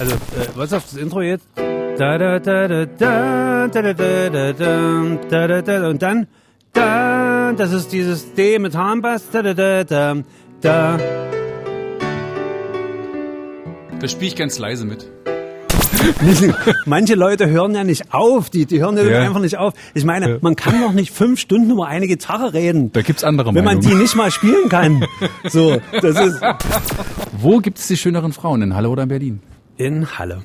Also, äh, was auf das Intro jetzt? Da, da, da, da, da, da, da, da, da, da, da, da, und dann da, das ist dieses D mit Harnbass, da, da, da, da, da. Da spiele ich ganz leise mit. Manche Leute hören ja nicht auf, die, die hören ja, Ja. einfach nicht auf. Ich meine, man kann doch nicht fünf Stunden über eine Gitarre reden, Da gibt's andere wenn man die Meinungen. nicht mal spielen kann. So, das ist Wo gibt es die schöneren Frauen? In Halle oder in Berlin? In Halle.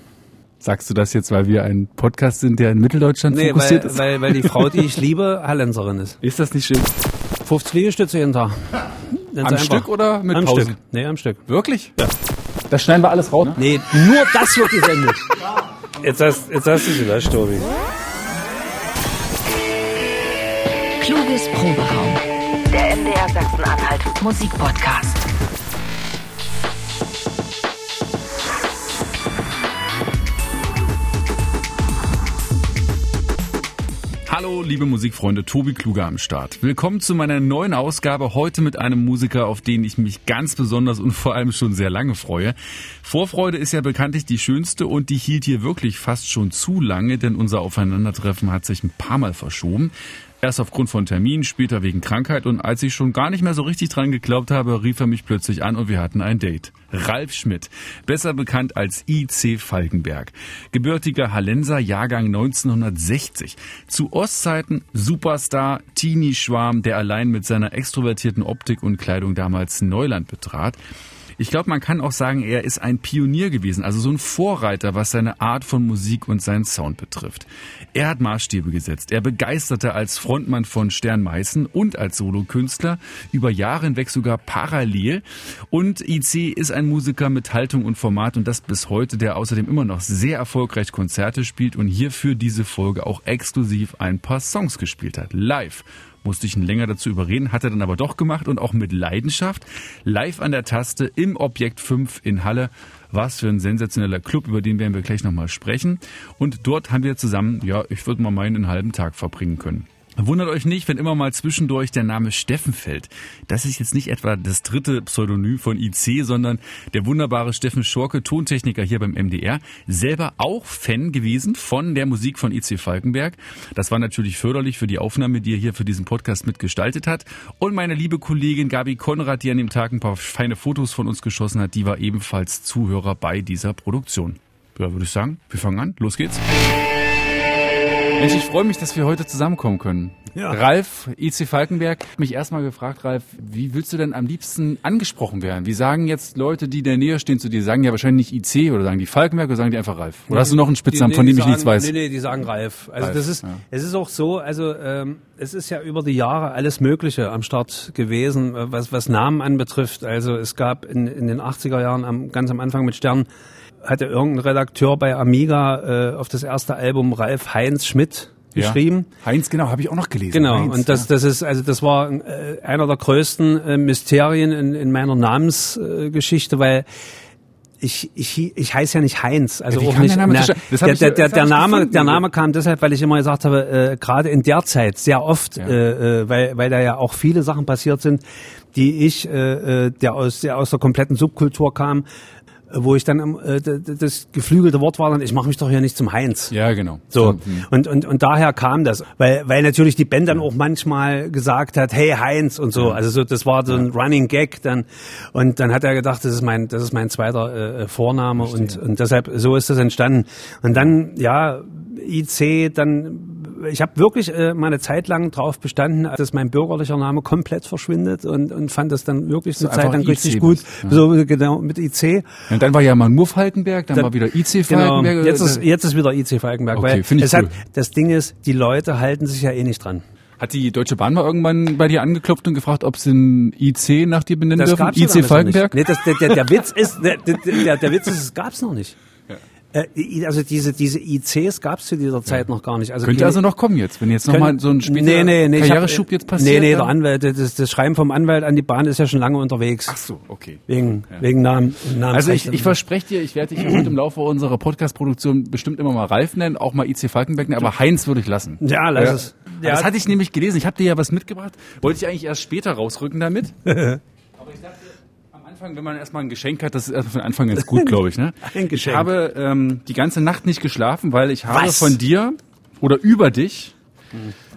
Sagst du das jetzt, weil wir ein Podcast sind, der in Mitteldeutschland Nee, fokussiert weil, ist? weil, weil die Frau, die ich liebe, Hallenserin ist. ist das nicht schön? 50 Liegestütze jeden Tag. Ganz Am einfach. Stück oder mit am Pausen? Stück. Nee, am Stück. Wirklich? Ja. Das schneiden wir alles raus. Ne? Nee, nur das wird gesendet. Jetzt hast, jetzt hast du sie gelöscht, Tobi. Kluges Proberaum. Der MDR Sachsen-Anhalt Musikpodcast. Hallo, liebe Musikfreunde, Tobi Kluger am Start. Willkommen zu meiner neuen Ausgabe, heute mit einem Musiker, auf den ich mich ganz besonders und vor allem schon sehr lange freue. Vorfreude ist ja bekanntlich die schönste und die hielt hier wirklich fast schon zu lange, denn unser Aufeinandertreffen hat sich ein paar Mal verschoben. Erst aufgrund von Terminen, später wegen Krankheit und als ich schon gar nicht mehr so richtig dran geglaubt habe, rief er mich plötzlich an und wir hatten ein Date. Ralf Schmidt, besser bekannt als IC Falkenberg. Gebürtiger Hallenser, Jahrgang 1960. Zu Ostzeiten Superstar, Teenie-Schwarm, der allein mit seiner extrovertierten Optik und Kleidung damals Neuland betrat. Ich glaube, man kann auch sagen, er ist ein Pionier gewesen, also so ein Vorreiter, was seine Art von Musik und seinen Sound betrifft. Er hat Maßstäbe gesetzt. Er begeisterte als Frontmann von Stern Meißen und als Solokünstler über Jahre hinweg sogar parallel. Und IC ist ein Musiker mit Haltung und Format und das bis heute, der außerdem immer noch sehr erfolgreich Konzerte spielt und hierfür diese Folge auch exklusiv ein paar Songs gespielt hat. Live musste ich ihn länger dazu überreden, hat er dann aber doch gemacht und auch mit Leidenschaft. Live an der Taste im Objekt 5 in Halle. Was für ein sensationeller Club, über den werden wir gleich nochmal sprechen. Und dort haben wir zusammen, ja, ich würde mal meinen, einen halben Tag verbringen können. Wundert euch nicht, wenn immer mal zwischendurch der Name Steffen fällt. Das ist jetzt nicht etwa das dritte Pseudonym von IC, sondern der wunderbare Steffen Schorke, Tontechniker hier beim MDR, selber auch Fan gewesen von der Musik von IC Falkenberg. Das war natürlich förderlich für die Aufnahme, die er hier für diesen Podcast mitgestaltet hat. Und meine liebe Kollegin Gabi Konrad, die an dem Tag ein paar feine Fotos von uns geschossen hat, die war ebenfalls Zuhörer bei dieser Produktion. Ja, würde ich sagen, wir fangen an. Los geht's. Mensch, ich freue mich, dass wir heute zusammenkommen können. Ja. Ralf, IC Falkenberg, mich erstmal gefragt, Ralf, wie willst du denn am liebsten angesprochen werden? Wie sagen jetzt Leute, die in der Nähe stehen zu dir, sagen ja wahrscheinlich nicht IC oder sagen die Falkenberg oder sagen die einfach Ralf? Oder hast du noch einen Spitznamen, Die- von nee, dem die ich nichts sagen- weiß? Nee, nee, die sagen Ralf. Also Ralf, das ist, ja. es ist auch so, also ähm, es ist ja über die Jahre alles Mögliche am Start gewesen, äh, was, was Namen anbetrifft. Also es gab in, in den 80er Jahren, am, ganz am Anfang mit Stern, hatte irgendein Redakteur bei Amiga äh, auf das erste Album Ralf Heinz Schmidt Ja. geschrieben. Heinz, genau, habe ich auch noch gelesen. Genau, Heinz, und das, ja. das ist, also das war äh, einer der größten äh, Mysterien in, in meiner Namensgeschichte, äh, weil ich, ich, ich heiße ja nicht Heinz, also Ja, auch nicht. der Name na, der, Name, gefunden. der Name kam deshalb, weil ich immer gesagt habe, äh, gerade in der Zeit sehr oft, Ja. äh, äh, weil, weil da ja auch viele Sachen passiert sind, die ich, äh, äh, der aus, der aus der kompletten Subkultur kam, wo ich dann äh, das geflügelte Wort war dann, ich mache mich doch hier nicht zum Heinz. Ja, genau. So, Mhm. und, und, und daher kam das, weil, weil natürlich die Band dann auch manchmal gesagt hat, hey Heinz und so, also so, das war so ein Running Gag dann, und dann hat er gedacht, das ist mein, das ist mein zweiter äh, Vorname. Und, und deshalb, so ist das entstanden. Und dann, ja, IC, dann, ich habe wirklich äh, mal eine Zeit lang drauf bestanden, dass mein bürgerlicher Name komplett verschwindet und, und fand das dann wirklich eine einfach Zeit lang IC richtig gut, ja. so genau mit IC. Und dann war ja mal nur Falkenberg, dann, Dann- war wieder IC Genau, Falkenberg. jetzt ist, jetzt ist wieder IC Falkenberg, Okay, weil es cool. hat, das Ding ist, die Leute halten sich ja eh nicht dran. Hat die Deutsche Bahn mal irgendwann bei dir angeklopft und gefragt, ob sie ein IC nach dir benennen Das dürfen? IC Falkenberg? Nee, das, der, der, der Witz ist, der, der, der, der Witz ist, es gab's noch nicht. Äh, also diese, diese ICs gab's zu dieser Zeit noch gar nicht. Also Könnte also noch kommen jetzt, wenn jetzt nochmal so ein später nee, nee, nee, ich hab- Karriereschub jetzt passiert. Nee, nee, der? Anwalt, das, das Schreiben vom Anwalt an die Bahn ist ja schon lange unterwegs. Ach so, okay. Wegen, wegen Namen. Namen Also ich, ich verspreche dir, ich werde dich heute im Laufe unserer Podcast-Produktion bestimmt immer mal Ralf nennen, auch mal IC Falkenberg nennen, aber Heinz würde ich lassen. Ja, lass es. Ja. Das hatte ich nämlich gelesen. Ich habe dir ja was mitgebracht. Wollte ich eigentlich erst später rausrücken damit. aber ich dachte, Anfang wenn man erstmal ein Geschenk hat, das ist erstmal von Anfang ganz gut, glaube ich. Ne? Ein Geschenk. Ich habe ähm, die ganze Nacht nicht geschlafen, weil ich habe Was? von dir oder über dich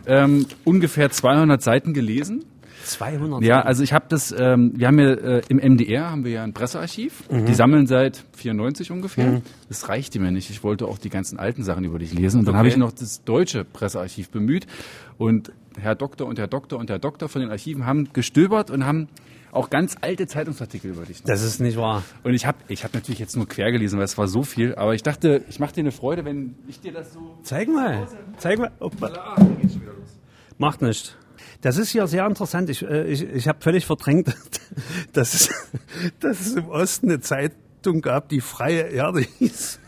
ähm, ungefähr 200 Seiten gelesen. 200. Ja, also ich habe das, ähm, wir haben ja äh, im MDR haben wir ja ein Pressearchiv. Die sammeln seit 94 ungefähr. Das reichte mir nicht. Ich wollte auch die ganzen alten Sachen über dich lesen. Und dann Okay. habe ich noch das deutsche Pressearchiv bemüht. Und Herr Doktor und Herr Doktor und Herr Doktor von den Archiven haben gestöbert und haben auch ganz alte Zeitungsartikel über dich. Das ist nicht wahr. Und ich habe ich hab natürlich jetzt nur quer gelesen, weil es war so viel. Aber ich dachte, ich mache dir eine Freude, wenn ich dir das so... Zeig mal. Zeig mal. Opa. Da geht's schon wieder los. Macht nicht. Das ist hier sehr interessant. Ich, äh, ich, ich habe völlig verdrängt, dass es, dass es im Osten eine Zeitung gab, die Freie Erde hieß.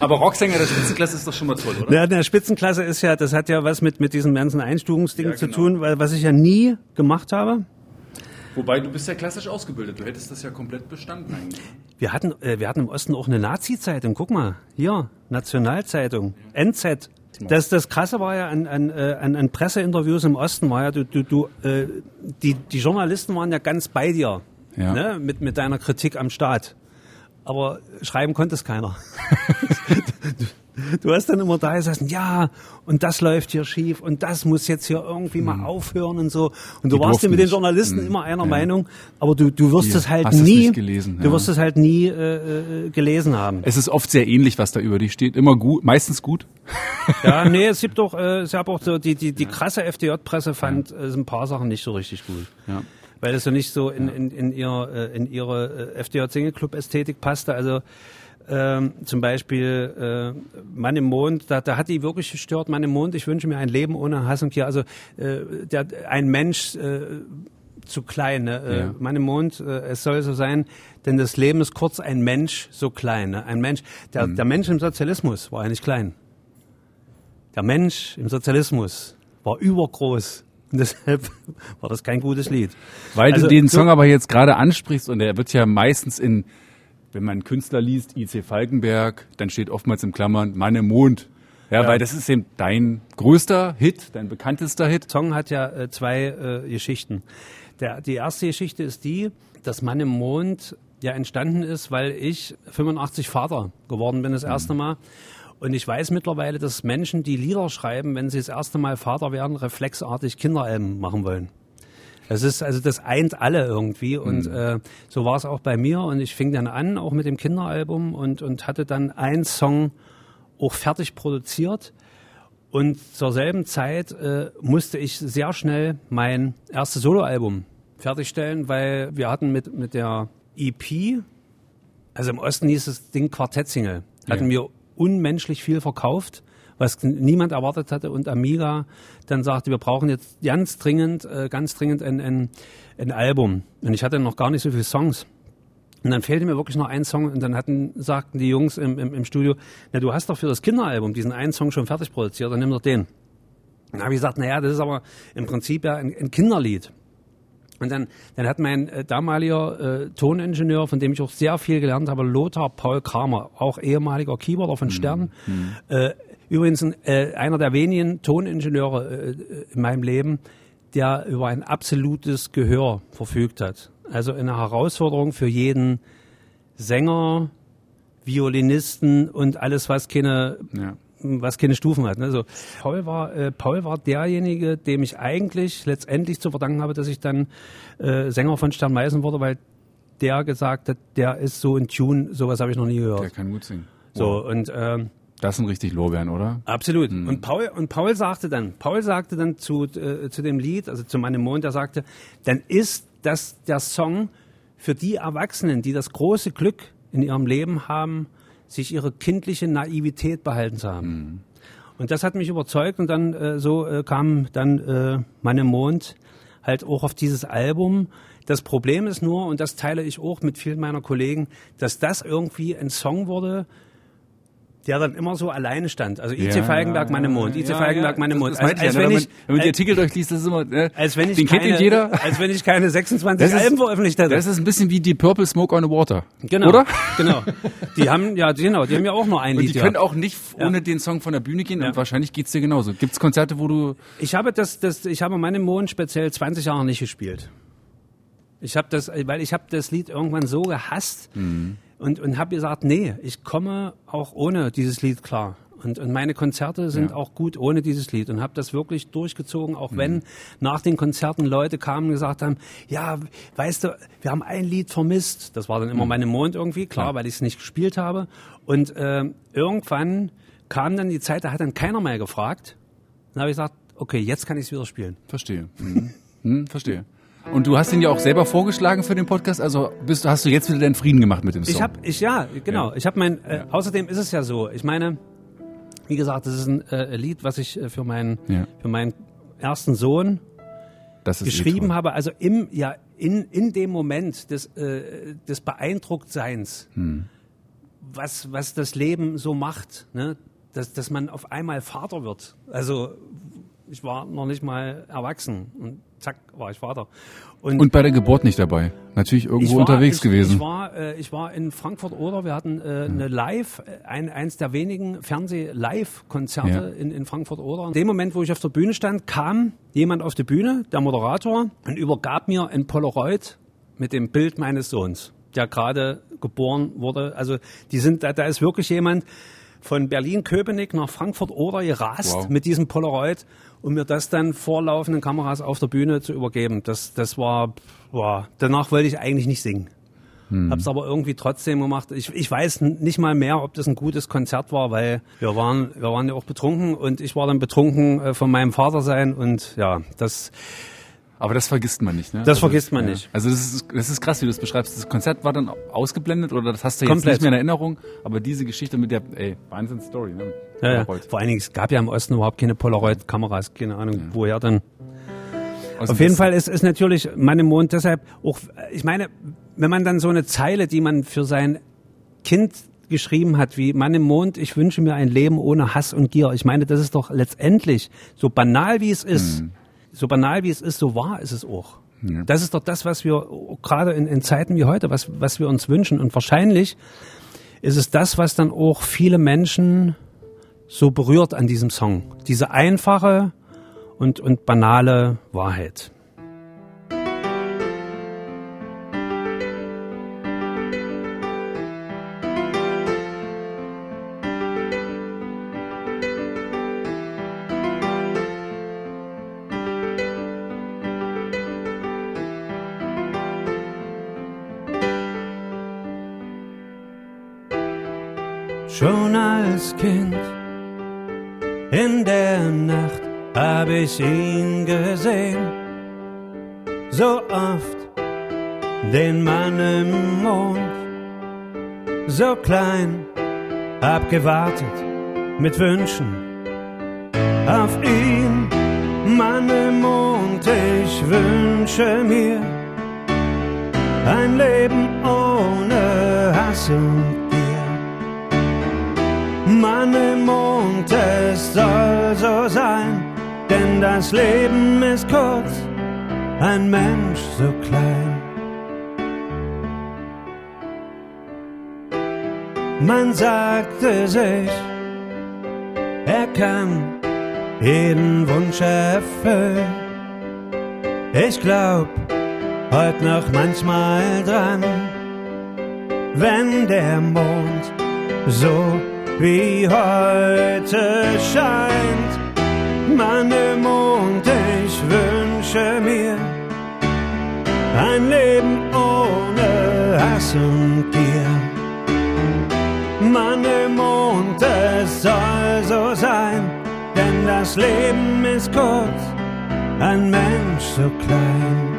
Aber Rocksänger der Spitzenklasse ist doch schon mal toll, oder? Ja, der Spitzenklasse ist ja, das hat ja was mit, mit diesem ganzen Einstufungsding Ja, zu genau. tun, weil, was ich ja nie gemacht habe. Wobei, du bist ja klassisch ausgebildet. Du hättest das ja komplett bestanden eigentlich. Wir hatten, äh, wir hatten im Osten auch eine Nazi-Zeitung. Guck mal, hier, Nationalzeitung, NZ. Das, das Krasse war ja an, an, äh, an, an Presseinterviews im Osten war ja, du, du, du, äh, die, die Journalisten waren ja ganz bei dir, Ja. ne, mit, mit deiner Kritik am Staat. Aber schreiben konnte es keiner. du, du hast dann immer da gesessen, ja, und das läuft hier schief und das muss jetzt hier irgendwie mal aufhören und so. Und du Die warst ja mit den nicht. Journalisten Mhm. immer einer Ja. Meinung, aber du, du wirst es halt nie, nicht gelesen, du ja. wirst es halt nie äh, äh, gelesen haben. Es ist oft sehr ähnlich, was da über dich steht. Immer gut, meistens gut. Ja, nee, es gibt doch, äh, es gab auch so, die, die, die krasse FDJ-Presse fand äh, ein paar Sachen nicht so richtig gut. Ja. Weil es so nicht so in, in, in, ihr, äh, in ihre äh, FDJ-Single-Club-Ästhetik passte. Also ähm, zum Beispiel äh, Mann im Mond, da, da hat die wirklich gestört, Mann im Mond, ich wünsche mir ein Leben ohne Hass und Gier. Also äh, der, ein Mensch äh, zu klein. Ne? Äh, Ja. Mann im Mond, äh, es soll so sein, denn das Leben ist kurz, ein Mensch so klein. Ne? Ein Mensch, der, Mhm. der Mensch im Sozialismus war ja nicht klein. Der Mensch im Sozialismus war übergroß. Und deshalb war das kein gutes Lied. Weil Also, du den so- Song aber jetzt gerade ansprichst und der wird ja meistens in, wenn man Künstler liest, IC Falkenberg, dann steht oftmals in Klammern Mann im Mond. Ja, Ja. weil das ist eben dein größter Hit, dein bekanntester Hit. Song hat ja äh, zwei äh, Geschichten. Der, die erste Geschichte ist die, dass Mann im Mond ja entstanden ist, weil ich 85 Vater geworden bin das erste Mal. Und ich weiß mittlerweile, dass Menschen, die Lieder schreiben, wenn sie das erste Mal Vater werden, reflexartig Kinderalben machen wollen. Das ist, also das eint alle irgendwie. Und äh, so war es auch bei mir. Und ich fing dann an, auch mit dem Kinderalbum und, und hatte dann einen Song auch fertig produziert. Und zur selben Zeit äh, musste ich sehr schnell mein erstes Soloalbum fertigstellen, weil wir hatten mit, mit der EP, also im Osten hieß das Ding Quartettsingle, hatten wir unmenschlich viel verkauft, was niemand erwartet hatte und Amiga dann sagte, wir brauchen jetzt ganz dringend, äh, ganz dringend ein, ein, ein Album. Und ich hatte noch gar nicht so viele Songs. Und dann fehlte mir wirklich noch ein Song und dann hatten, sagten die Jungs im, im, im Studio, na du hast doch für das Kinderalbum diesen einen Song schon fertig produziert, dann nimm doch den. Dann habe ich gesagt, naja, das ist aber im Prinzip ja ein, ein Kinderlied. Und dann, dann hat mein äh, damaliger äh, Toningenieur, von dem ich auch sehr viel gelernt habe, Lothar Paul Kramer, auch ehemaliger Keyboarder von Stern, äh, übrigens ein, äh, einer der wenigen Toningenieure äh, in meinem Leben, der über ein absolutes Gehör verfügt hat. Also eine Herausforderung für jeden Sänger, Violinisten und alles, was keine Ja. was keine Stufen hat. Ne? Also Paul war äh, Paul war derjenige, dem ich eigentlich letztendlich zu verdanken habe, dass ich dann äh, Sänger von Stern Meißen wurde, weil der gesagt hat, der ist so in Tune, sowas habe ich noch nie Der gehört. kann gut singen. So und ähm, Das sind richtig Lorbeeren, oder? Absolut. Und Paul und Paul sagte dann, Paul sagte dann zu äh, zu dem Lied, also zu meinem Mond, er sagte, dann ist das der Song für die Erwachsenen, die das große Glück in ihrem Leben haben, sich ihre kindliche Naivität behalten zu haben. Und das hat mich überzeugt und dann äh, so äh, kam dann äh, meine Mond halt auch auf dieses Album. Das Problem ist nur, und das teile ich auch mit vielen meiner Kollegen, dass das irgendwie ein Song wurde, der dann immer so alleine stand. Also IC Ja, Falkenberg, meine Mond, IC ja, Falkenberg, ja, meine das- Mond. Das meinte ich ja, ne? wenn, man, wenn man die Artikel durchliest, das ist immer, ne? als wenn ich den keine, kennt jeder. als wenn ich keine 26 Das ist- Alben veröffentlicht hätte. Das ist ein bisschen wie die Purple Smoke on the Water. genau, Oder? Genau. Die haben ja genau, die haben ja auch nur ein Und Lied. die können gehabt. auch nicht ohne den Song von der Bühne gehen und wahrscheinlich geht's dir genauso. Gibt's Konzerte, wo du Ich habe das, das, ich habe meinen Mond speziell 20 Jahre nicht gespielt. Ich habe das, weil ich habe das Lied irgendwann so gehasst Mhm. Und und habe gesagt, nee, ich komme auch ohne dieses Lied klar. Und, und meine Konzerte sind Ja. auch gut ohne dieses Lied und habe das wirklich durchgezogen, auch Mhm. wenn nach den Konzerten Leute kamen und gesagt haben, ja, weißt du, wir haben ein Lied vermisst. Das war dann immer meine Mond irgendwie, klar, Mhm. Ja. weil ich es nicht gespielt habe. Und ähm, irgendwann kam dann die Zeit, da hat dann keiner mehr gefragt. Dann habe ich gesagt, okay, jetzt kann ich es wieder spielen. Verstehe. Mhm. Hm, verstehe. Und du hast ihn ja auch selber vorgeschlagen für den Podcast, also bist, hast du jetzt wieder deinen Frieden gemacht mit dem Song? Ich habe, ich ja, genau. Ja. Ich habe mein. Äh, Außerdem ist es ja so. Ich meine, wie gesagt, das ist ein äh, Lied, was ich äh, für meinen Ja. für meinen ersten Sohn das eh geschrieben habe. Also im ja in in dem Moment des äh, des Beeindrucktseins, Hm. was was das Leben so macht, ne? dass dass man auf einmal Vater wird. Also ich war noch nicht mal erwachsen und zack war ich Vater. Und bei der Geburt nicht dabei. Natürlich irgendwo war, unterwegs ich, gewesen. Ich war, äh, ich war in Frankfurt oder wir hatten äh, eine Live, äh, ein, eins der wenigen Fernseh-Live-Konzerte Ja. in, in Frankfurt oder. In dem Moment, wo ich auf der Bühne stand, kam jemand auf die Bühne, der Moderator, und übergab mir ein Polaroid mit dem Bild meines Sohns, der gerade geboren wurde. Also die sind, da, da ist wirklich jemand von Berlin-Köpenick nach Frankfurt oder gerast Wow. mit diesem Polaroid, um mir das dann vor laufenden Kameras auf der Bühne zu übergeben. Das, das war, boah, danach wollte ich eigentlich nicht singen. Hab's aber irgendwie trotzdem gemacht. Ich, ich weiß nicht mal mehr, ob das ein gutes Konzert war, weil wir waren, wir waren ja auch betrunken und ich war dann betrunken äh, von meinem Vater sein und ja, das, Aber das vergisst man nicht, ne? Das vergisst man nicht. Also das ist, das ist krass, wie du das beschreibst. Das Konzert war dann ausgeblendet oder das hast du jetzt Komplett. nicht mehr in Erinnerung, aber diese Geschichte mit der, ey, Wahnsinn-Story, ne? ja, ja. Vor allen Dingen, es gab ja im Osten überhaupt keine Polaroid-Kameras, keine Ahnung, woher dann. Aus Auf jeden. Fall ist, ist natürlich Mann im Mond deshalb auch, ich meine, wenn man dann so eine Zeile, die man für sein Kind geschrieben hat, wie Mann im Mond, ich wünsche mir ein Leben ohne Hass und Gier. Ich meine, das ist doch letztendlich, so banal wie es ist, so banal wie es ist, so wahr ist es auch. Das ist doch das, was wir gerade in, in Zeiten wie heute, was, was wir uns wünschen. Und wahrscheinlich ist es das, was dann auch viele Menschen so berührt an diesem Song. Diese einfache und, und banale Wahrheit. Schon als Kind in der Nacht hab ich ihn gesehen, so oft den Mann im Mond, so klein, hab gewartet mit Wünschen auf ihn, Mann im Mond, ich wünsche mir ein Leben ohne Hass und. Mann im Mond, es soll so sein, denn das Leben ist kurz, ein Mensch so klein. Man sagte sich, er kann jeden Wunsch erfüllen. Ich glaub heute noch manchmal dran, wenn der Mond so wie heute scheint. Mann im Mond, ich wünsche mir ein Leben ohne Hass und Gier. Mann im Mond, es soll so sein, denn das Leben ist kurz, ein Mensch so klein.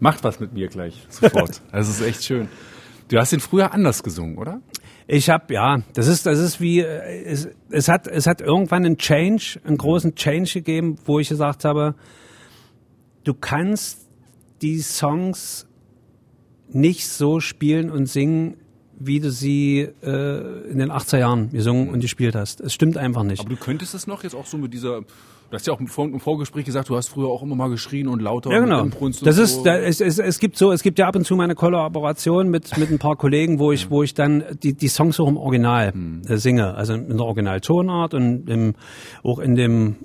Macht was mit mir gleich, sofort. Das ist echt schön. Du hast ihn früher anders gesungen, oder? Ich habe ja, das ist das ist wie äh, es, es hat es hat irgendwann einen Change, einen großen Change gegeben, wo ich gesagt habe, du kannst die Songs nicht so spielen und singen, wie du sie äh, in den 80er Jahren gesungen und gespielt hast. Es stimmt einfach nicht. Aber du könntest es noch jetzt auch so mit dieser Du hast ja auch im, Vor im Vorgespräch gesagt, du hast früher auch immer mal geschrien und lauter Ja, genau. Und Das so. ist, da, es, es, es gibt so, es gibt ja ab und zu mal eine Kollaboration mit mit ein paar Kollegen, wo ich, wo ich dann die die Songs auch im Original Hm. äh, singe, also in der Originaltonart und im, auch in dem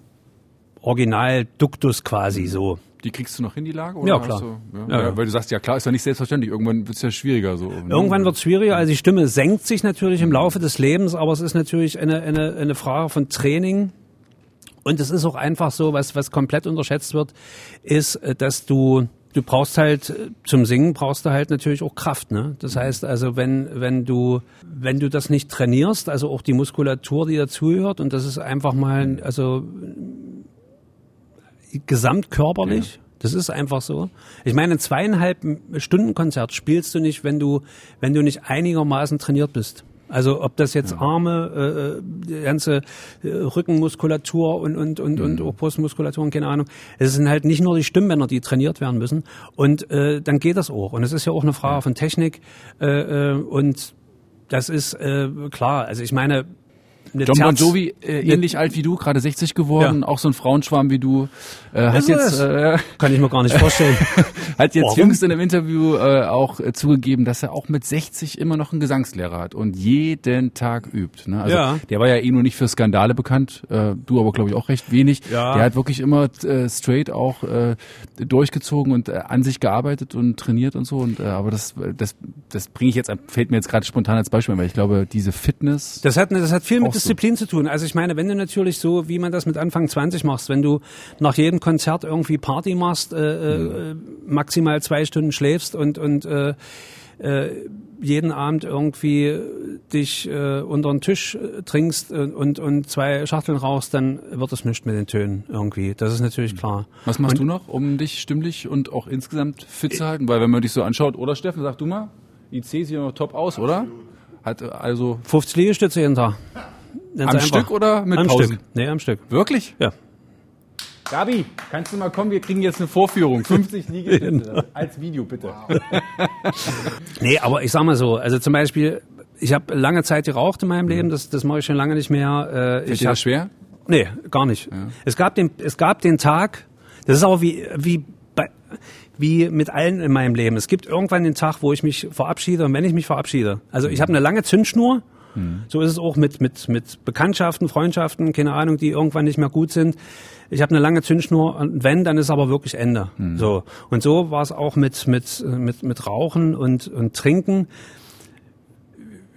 Originalduktus quasi so. Die kriegst du noch hin, die Lage? Oder Ja, klar. Du, ja? Ja, Ja. Weil du sagst, ja klar, ist ja nicht selbstverständlich. Irgendwann wird es ja schwieriger. So? Irgendwann wird es schwieriger, also die Stimme senkt sich natürlich im Laufe des Lebens, aber es ist natürlich eine, eine, eine Frage von Training. Und es ist auch einfach so, was, was komplett unterschätzt wird, ist, äh, dass du, du brauchst halt, äh, zum Singen brauchst du halt natürlich auch Kraft, ne? Das heißt also, wenn, wenn du, wenn du das nicht trainierst, also auch die Muskulatur, die dazugehört, und das ist einfach mal, also, gesamtkörperlich, das ist einfach so. Ich meine, ein zweieinhalb Stunden Konzert spielst du nicht, wenn du, wenn du nicht einigermaßen trainiert bist. Also ob das jetzt Arme, äh, äh, die ganze äh, Rückenmuskulatur und und und und auch Brustmuskulatur und keine Ahnung. Es sind halt nicht nur die Stimmbänder, die trainiert werden müssen. Und äh, dann geht das auch. Und es ist ja auch eine Frage von Technik. Äh, äh, und das ist äh, klar. Also ich meine, eine John Bon Terz- Jovi, äh, ähnlich alt wie du, gerade 60 geworden, Ja. auch so ein Frauenschwarm wie du, äh, hat jetzt, äh, kann ich mir gar nicht vorstellen. hat jetzt Warum? jüngst in einem Interview äh, auch äh, zugegeben, dass er auch mit 60 immer noch einen Gesangslehrer hat und jeden Tag übt. Ne? Also Ja. der war ja eh nur nicht für Skandale bekannt, äh, du aber glaube ich auch recht wenig. Ja. Der hat wirklich immer äh, straight auch äh, durchgezogen und äh, an sich gearbeitet und trainiert und so. Und äh, aber das, das, das bringe ich jetzt, fällt mir jetzt gerade spontan als Beispiel, weil ich glaube, diese Fitness. Das hat, das hat viel mit. Disziplin zu tun. Also ich meine, wenn du natürlich so, wie man das mit Anfang 20 machst, wenn du nach jedem Konzert irgendwie Party machst, äh, äh, maximal zwei Stunden schläfst und, und äh, äh, jeden Abend irgendwie dich äh, unter den Tisch äh, trinkst und, und, und zwei Schachteln rauchst, dann wird es nichts mit den Tönen irgendwie. Das ist natürlich klar. Was machst du noch, um dich stimmlich und auch insgesamt fit zu halten? Weil wenn man dich so anschaut, oder Steffen, sag du mal, IC sieht noch top aus, oder? Hat also 50 Liegestütze jeden Tag. Ganz am einfach. Stück oder mit am Pausen? Stück. Nee, am Stück. Wirklich? Ja. Gabi, kannst du mal kommen? Wir kriegen jetzt eine Vorführung. 50 Liegestütze. Als Video, bitte. Nee, aber ich sag mal so, also zum Beispiel, ich habe lange Zeit geraucht in meinem Leben, das, das mache ich schon lange nicht mehr. Äh, dir hab, das schwer? Nee, gar nicht. Es gab den, es gab den Tag, das ist auch wie, wie bei, wie mit allen in meinem Leben. Es gibt irgendwann den Tag, wo ich mich verabschiede und wenn ich mich verabschiede. Also ich habe eine lange Zündschnur. So ist es auch mit, mit, mit Bekanntschaften, Freundschaften, keine Ahnung, die irgendwann nicht mehr gut sind. Ich habe eine lange Zündschnur und wenn, dann ist aber wirklich Ende. So. Und so war es auch mit, mit, mit, mit Rauchen und, und Trinken.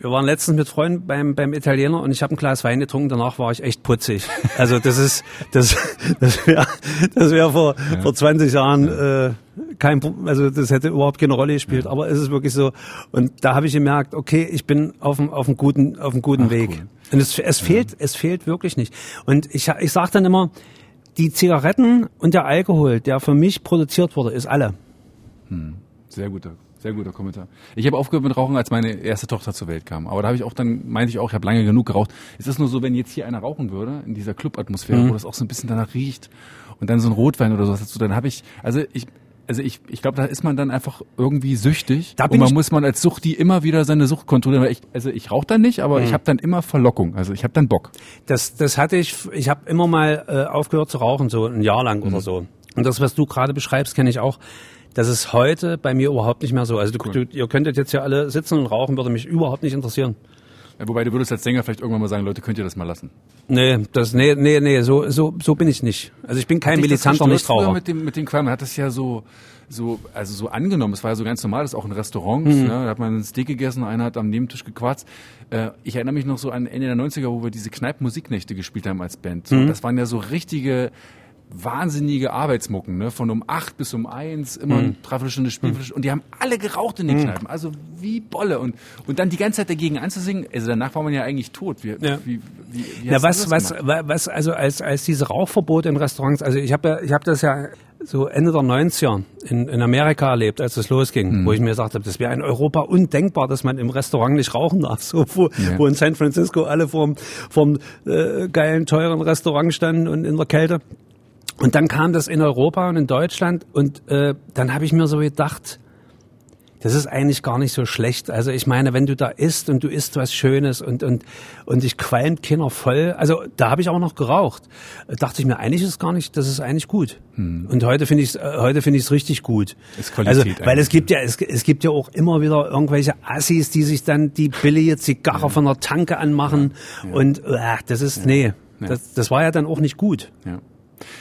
Wir waren letztens mit Freunden beim, beim Italiener und ich habe ein Glas Wein getrunken, danach war ich echt putzig. Also das ist, das, das wäre das wär vor, vor 20 Jahren äh, kein, also das hätte überhaupt keine Rolle gespielt, aber es ist wirklich so. Und da habe ich gemerkt, okay, ich bin auf dem, auf dem guten, auf dem guten Weg. cool. Und es, es fehlt, es fehlt wirklich nicht. Und ich, ich sage dann immer, die Zigaretten und der Alkohol, der für mich produziert wurde, ist alle. Sehr guter, sehr guter Kommentar. Ich habe aufgehört mit Rauchen, als meine erste Tochter zur Welt kam. Aber da habe ich auch dann, meinte ich auch, ich habe lange genug geraucht. Es ist nur so, wenn jetzt hier einer rauchen würde, in dieser Club-Atmosphäre, wo das auch so ein bisschen danach riecht und dann so ein Rotwein oder sowas dazu, dann habe ich, also ich, also ich, ich glaube, da ist man dann einfach irgendwie süchtig. Da und bin man ich- muss man als Sucht die immer wieder seine Sucht kontrollieren. Weil ich, also ich rauche dann nicht, aber ich habe dann immer Verlockung. Also ich habe dann Bock. Das, das hatte ich, ich habe immer mal äh, aufgehört zu rauchen, so ein Jahr lang oder so. Und das, was du gerade beschreibst, kenne ich auch. Das ist heute bei mir überhaupt nicht mehr so. Also du, du, ihr könntet jetzt ja alle sitzen und rauchen, würde mich überhaupt nicht interessieren. Ja, Wobei du würdest als Sänger vielleicht irgendwann mal sagen, Leute, könnt ihr das mal lassen. Nee, das, nee, nee, nee, so, so, so bin ich nicht. Also ich bin kein militanter Nichtraucher. Mit dem, mit dem Qualm, man hat das ja so, so, also so angenommen. Es war ja so ganz normal, das ist auch in Restaurants, Mhm. ne? da hat man einen Steak gegessen, einer hat am Nebentisch gequarzt. Äh, ich erinnere mich noch so an Ende der 90er, wo wir diese Kneipp-Musiknächte gespielt haben als Band. So, Mhm. Das waren ja so richtige, wahnsinnige Arbeitsmucken, ne? Von um acht bis um eins, immer Mhm. eine Dreiviertelstunde Spielviertelstunde. Und die haben alle geraucht in den Kneipen. Also wie Bolle. Und, und dann die ganze Zeit dagegen anzusingen, also danach war man ja eigentlich tot. Wie, Ja. wie, wie, wie du was, was, was, also als, als diese Rauchverbote in Restaurants, also ich habe ja, ich habe das ja so Ende der 90er in, in Amerika erlebt, als es losging, wo ich mir gesagt habe, das wäre in Europa undenkbar, dass man im Restaurant nicht rauchen darf, so wo, Ja. wo in San Francisco alle vorm, vorm äh, geilen, teuren Restaurant standen und in der Kälte. Und dann kam das in Europa und in Deutschland und äh, dann habe ich mir so gedacht, das ist eigentlich gar nicht so schlecht. Also ich meine, wenn du da isst und du isst was Schönes und und und dich qualmt keiner voll. Also da habe ich auch noch geraucht. Dachte ich mir, eigentlich ist es gar nicht, das ist eigentlich gut. Hm. Und heute finde ich es heute finde ich es richtig gut. Ist Qualität also weil es gibt ja es, es gibt ja auch immer wieder irgendwelche Assis, die sich dann die billige Zigarre ja. von der Tanke anmachen ja. und äh, das ist nee, das, das war ja dann auch nicht gut. Ja.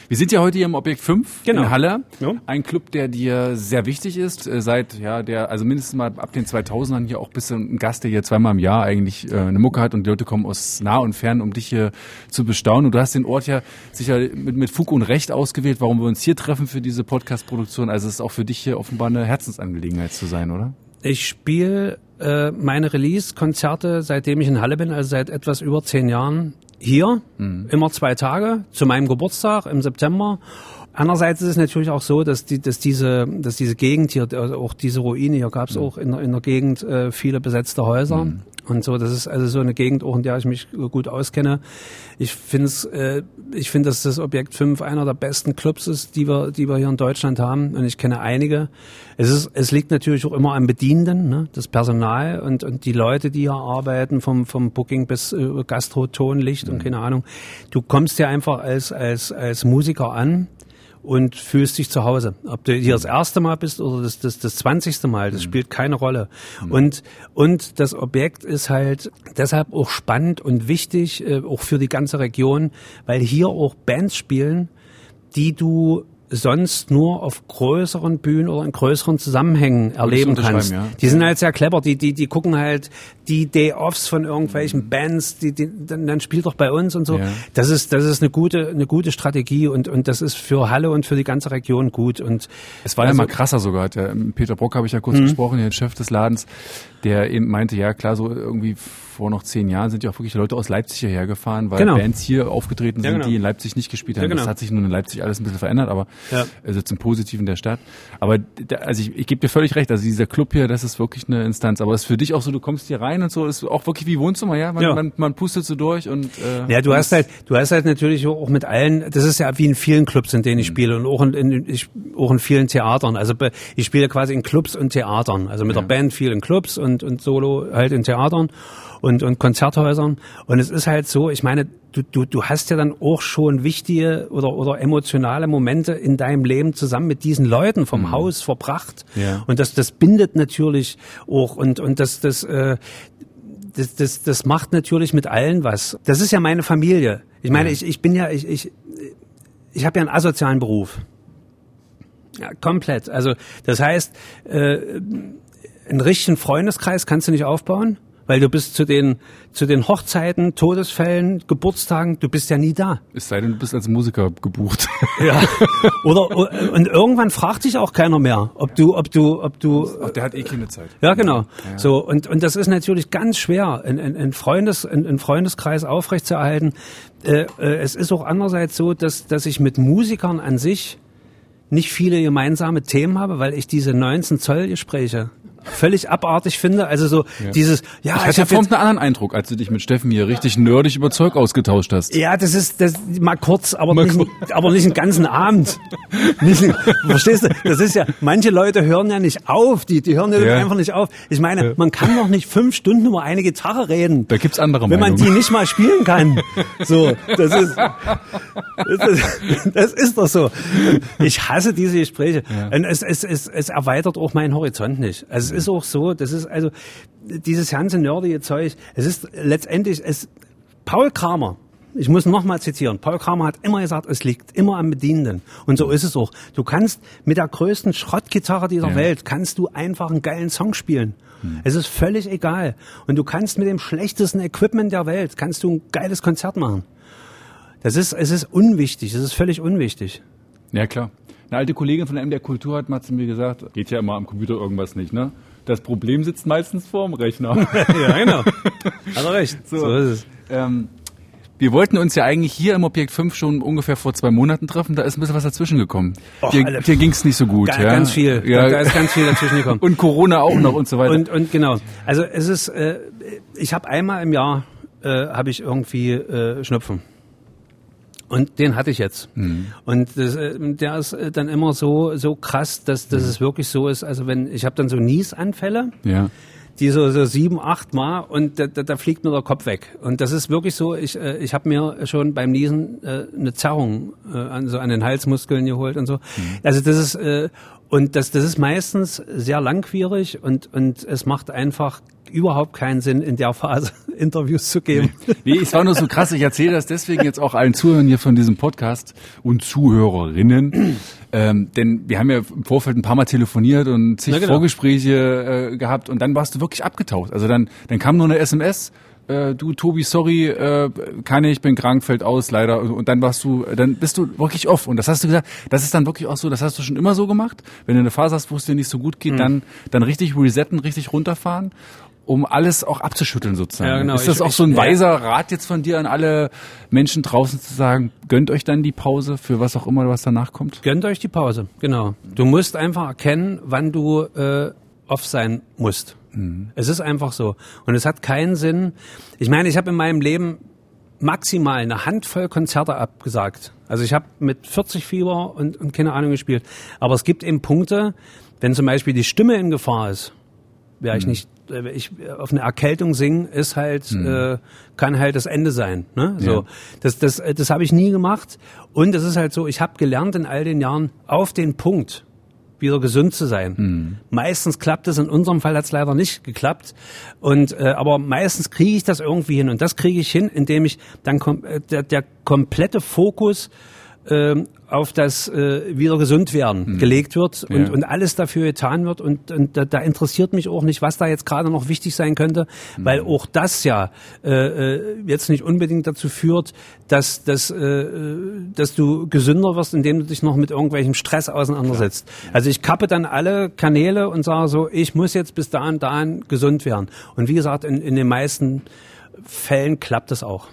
Wir sind ja heute hier im Objekt 5 genau. in Halle. Ja. Ein Club, der dir sehr wichtig ist, äh, seit, ja, der, also mindestens mal ab den 2000ern hier auch bist du ein Gast, der hier zweimal im Jahr eigentlich äh, eine Mucke hat und die Leute kommen aus nah und fern, um dich hier zu bestaunen. Und du hast den Ort ja sicher mit, mit Fug und Recht ausgewählt, warum wir uns hier treffen für diese Podcast-Produktion. Also es ist auch für dich hier offenbar eine Herzensangelegenheit zu sein, oder? Ich spiele äh, meine Release-Konzerte, seitdem ich in Halle bin, also seit etwas über zehn Jahren, hier, mhm. immer zwei Tage, zu meinem Geburtstag im September. Andererseits ist es natürlich auch so, dass, die, dass, diese, dass diese Gegend hier, also auch diese Ruine, hier gab es mhm. auch in, in der Gegend äh, viele besetzte Häuser. Mhm. Und so, das ist also so eine Gegend, auch in der ich mich gut auskenne. Ich finde es, äh, ich finde, dass das Objekt 5 einer der besten Clubs ist, die wir, die wir hier in Deutschland haben. Und ich kenne einige. Es ist, es liegt natürlich auch immer am Bedienenden, ne? das Personal und, und die Leute, die hier arbeiten, vom, vom Booking bis äh, Gastro, Ton, Licht mhm. und keine Ahnung. Du kommst ja einfach als, als, als Musiker an und fühlst dich zu Hause. Ob du hier das erste Mal bist oder das, das, das zwanzigste Mal, das mhm. spielt keine Rolle. Mhm. Und, und das Objekt ist halt deshalb auch spannend und wichtig, äh, auch für die ganze Region, weil hier auch Bands spielen, die du sonst nur auf größeren Bühnen oder in größeren Zusammenhängen erleben kannst. Ja. Die sind halt sehr clever, die, die, die gucken halt die Day-Offs von irgendwelchen mhm. Bands, die, die dann, dann spielt doch bei uns und so. Ja. Das ist, das ist eine gute, eine gute Strategie und, und das ist für Halle und für die ganze Region gut. Und es war also, ja mal krasser sogar. Der, Peter Brock habe ich ja kurz mhm. gesprochen, der Chef des Ladens, der eben meinte, ja klar, so irgendwie vor noch zehn Jahren sind ja auch wirklich Leute aus Leipzig hierher gefahren, weil genau. Bands hier aufgetreten sind, ja, genau. die in Leipzig nicht gespielt haben. Ja, genau. Das hat sich nun in Leipzig alles ein bisschen verändert, aber ja. also zum Positiven der Stadt. Aber also ich, ich gebe dir völlig recht, also dieser Club hier, das ist wirklich eine Instanz. Aber es ist für dich auch so, du kommst hier rein und so, ist auch wirklich wie Wohnzimmer, ja? Man, ja. man, man pustet so durch und äh, Ja, du hast halt, du hast halt natürlich auch mit allen, das ist ja wie in vielen Clubs, in denen ich mhm. spiele und auch in, in, ich, auch in vielen Theatern. Also ich spiele quasi in Clubs und Theatern. Also mit ja. der Band viel in Clubs und, und Solo halt in Theatern und, und Konzerthäusern. Und es ist halt so, ich meine, du, du, du hast ja dann auch schon wichtige oder, oder emotionale Momente in deinem Leben zusammen mit diesen Leuten vom mhm. Haus verbracht. Ja. Und das, das bindet natürlich auch und, und das, das, äh, das, das, das macht natürlich mit allen was. Das ist ja meine Familie. Ich meine, ja. ich, ich bin ja, ich, ich, ich habe ja einen asozialen Beruf. Ja, komplett. Also das heißt, äh, einen richtigen Freundeskreis kannst du nicht aufbauen weil du bist zu den, zu den Hochzeiten, Todesfällen, Geburtstagen, du bist ja nie da. Es sei denn, du bist als Musiker gebucht. Ja. Oder, und irgendwann fragt dich auch keiner mehr, ob du, ob du, ob du. Ach, der hat eh keine Zeit. Ja, genau. Ja. So, und, und das ist natürlich ganz schwer, einen Freundes, einen Freundeskreis aufrechtzuerhalten. Äh, äh, es ist auch andererseits so, dass, dass ich mit Musikern an sich nicht viele gemeinsame Themen habe, weil ich diese 19 Zoll Gespräche völlig abartig finde. Also so ja. dieses, ja, ich, ich hatte ja einen anderen Eindruck, als du dich mit Steffen hier richtig nerdig über Zeug ausgetauscht hast. Ja, das ist das mal kurz, aber mal nicht, kurz. aber nicht einen ganzen Abend. Nicht, verstehst du? Das ist ja, manche Leute hören ja nicht auf, die die hören ja. einfach nicht auf. Ich meine, man kann doch nicht fünf Stunden über eine Gitarre reden. Da gibt's andere Wenn man die nicht mal spielen kann. So, das ist das ist, das ist doch so. Ich hasse diese Gespräche. Und es, es, es, es erweitert auch meinen Horizont nicht. Also ist auch so, das ist also dieses ganze nerdige Zeug, es ist letztendlich, es, Paul Kramer, ich muss nochmal zitieren. Paul Kramer hat immer gesagt, es liegt immer am Bedienenden. Und so ist es auch. Du kannst mit der größten Schrottgitarre dieser ja. Welt, kannst du einfach einen geilen Song spielen. Hm. Es ist völlig egal. Und du kannst mit dem schlechtesten Equipment der Welt, kannst du ein geiles Konzert machen. Das ist, es ist unwichtig. Es ist völlig unwichtig. Ja, klar. Eine alte Kollegin von der MDR Kultur hat mal zu mir gesagt, geht ja immer am Computer irgendwas nicht, ne? Das Problem sitzt meistens vor dem Rechner. ja, genau. Hat er recht. So, so ist es. Ähm, wir wollten uns ja eigentlich hier im Objekt 5 schon ungefähr vor zwei Monaten treffen. Da ist ein bisschen was dazwischen gekommen. Och, dir dir ging es nicht so gut. Ga, ja? Ganz viel. Ja. Da, da ist ganz viel dazwischen gekommen. und Corona auch noch und so weiter. Und, und genau. Also es ist, äh, ich habe einmal im Jahr äh, habe ich irgendwie äh, Schnupfen. Und den hatte ich jetzt. Mhm. Und das, äh, der ist äh, dann immer so so krass, dass, dass es wirklich so ist. Also wenn ich habe dann so Niesanfälle, Ja. die so, so sieben, acht Mal und da, da, da fliegt mir der Kopf weg. Und das ist wirklich so, ich, äh, ich habe mir schon beim Niesen äh, eine Zerrung äh, an, so an den Halsmuskeln geholt und so. Also das ist, äh, und das, das ist meistens sehr langwierig und, und es macht einfach überhaupt keinen Sinn, in der Phase Interviews zu geben. Nee, es war nur so krass. Ich erzähle das deswegen jetzt auch allen Zuhörern hier von diesem Podcast und Zuhörerinnen. Ähm, denn wir haben ja im Vorfeld ein paar Mal telefoniert und zig Na genau. Vorgespräche äh, gehabt und dann warst du wirklich abgetaucht. Also dann, dann kam nur eine SMS. Äh, du Tobi, sorry, äh, kann ich, bin krank, fällt aus, leider. Und dann warst du, dann bist du wirklich off. Und das hast du gesagt, das ist dann wirklich auch so, das hast du schon immer so gemacht. Wenn du eine Phase hast, wo es dir nicht so gut geht, Mhm. dann, dann richtig resetten, richtig runterfahren, um alles auch abzuschütteln sozusagen. Ja, genau. Ist das Ich- auch ich- so ein ja. weiser Rat jetzt von dir an alle Menschen draußen zu sagen, gönnt euch dann die Pause für was auch immer, was danach kommt? Gönnt euch die Pause, genau. Du musst einfach erkennen, wann du äh, off sein musst. Es ist einfach so. Und es hat keinen Sinn. Ich meine, ich habe in meinem Leben maximal eine Handvoll Konzerte abgesagt. Also ich habe mit 40 Fieber und, und keine Ahnung gespielt. Aber es gibt eben Punkte, wenn zum Beispiel die Stimme in Gefahr ist, wäre ich nicht, äh, ich auf eine Erkältung singen, ist halt, äh, kann halt das Ende sein. Ne? So, Ja. das, das, äh, das habe ich nie gemacht. Und es ist halt so, ich habe gelernt in all den Jahren auf den Punkt wieder gesund zu sein. Meistens klappt es, in unserem Fall hat es leider nicht geklappt. Und äh, aber meistens kriege ich das irgendwie hin. Und das kriege ich hin, indem ich dann kom äh, der, der komplette Fokus ähm, auf das äh, wieder gesund werden gelegt wird und, Ja. und alles dafür getan wird und, und da, da interessiert mich auch nicht, was da jetzt gerade noch wichtig sein könnte, weil auch das ja äh, äh, jetzt nicht unbedingt dazu führt, dass, dass, äh, dass du gesünder wirst, indem du dich noch mit irgendwelchem Stress auseinandersetzt. Also ich kappe dann alle Kanäle und sage so, ich muss jetzt bis dahin, dahin gesund werden. Und wie gesagt, in, in den meisten Fällen klappt es auch.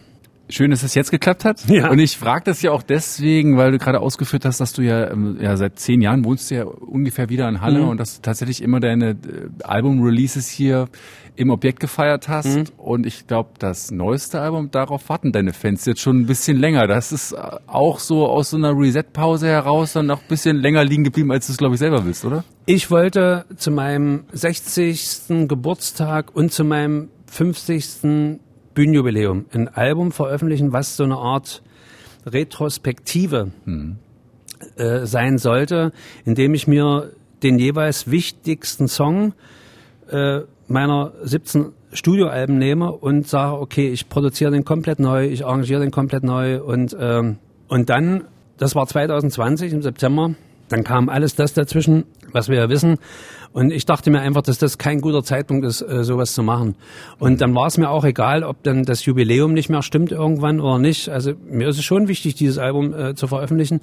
Schön, dass es jetzt geklappt hat. Ja. Und ich frage das ja auch deswegen, weil du gerade ausgeführt hast, dass du ja, ähm, ja seit zehn Jahren wohnst du ja ungefähr wieder in Halle Mhm. und dass du tatsächlich immer deine äh, Album-Releases hier im Objekt gefeiert hast. Mhm. Und ich glaube, das neueste Album, darauf warten deine Fans jetzt schon ein bisschen länger. Das ist äh, auch so aus so einer Reset-Pause heraus dann noch ein bisschen länger liegen geblieben, als du es, glaube ich, selber willst, oder? Ich wollte zu meinem 60. Geburtstag und zu meinem 50. Bühnenjubiläum ein Album veröffentlichen, was so eine Art Retrospektive äh, sein sollte, indem ich mir den jeweils wichtigsten Song äh, meiner 17 Studioalben nehme und sage, okay, ich produziere den komplett neu, ich arrangiere den komplett neu und ähm, und dann, das war 2020 im September, dann kam alles das dazwischen, was wir ja wissen. Und ich dachte mir einfach, dass das kein guter Zeitpunkt ist, äh, sowas zu machen. Und dann war es mir auch egal, ob dann das Jubiläum nicht mehr stimmt irgendwann oder nicht. Also mir ist es schon wichtig, dieses Album äh, zu veröffentlichen.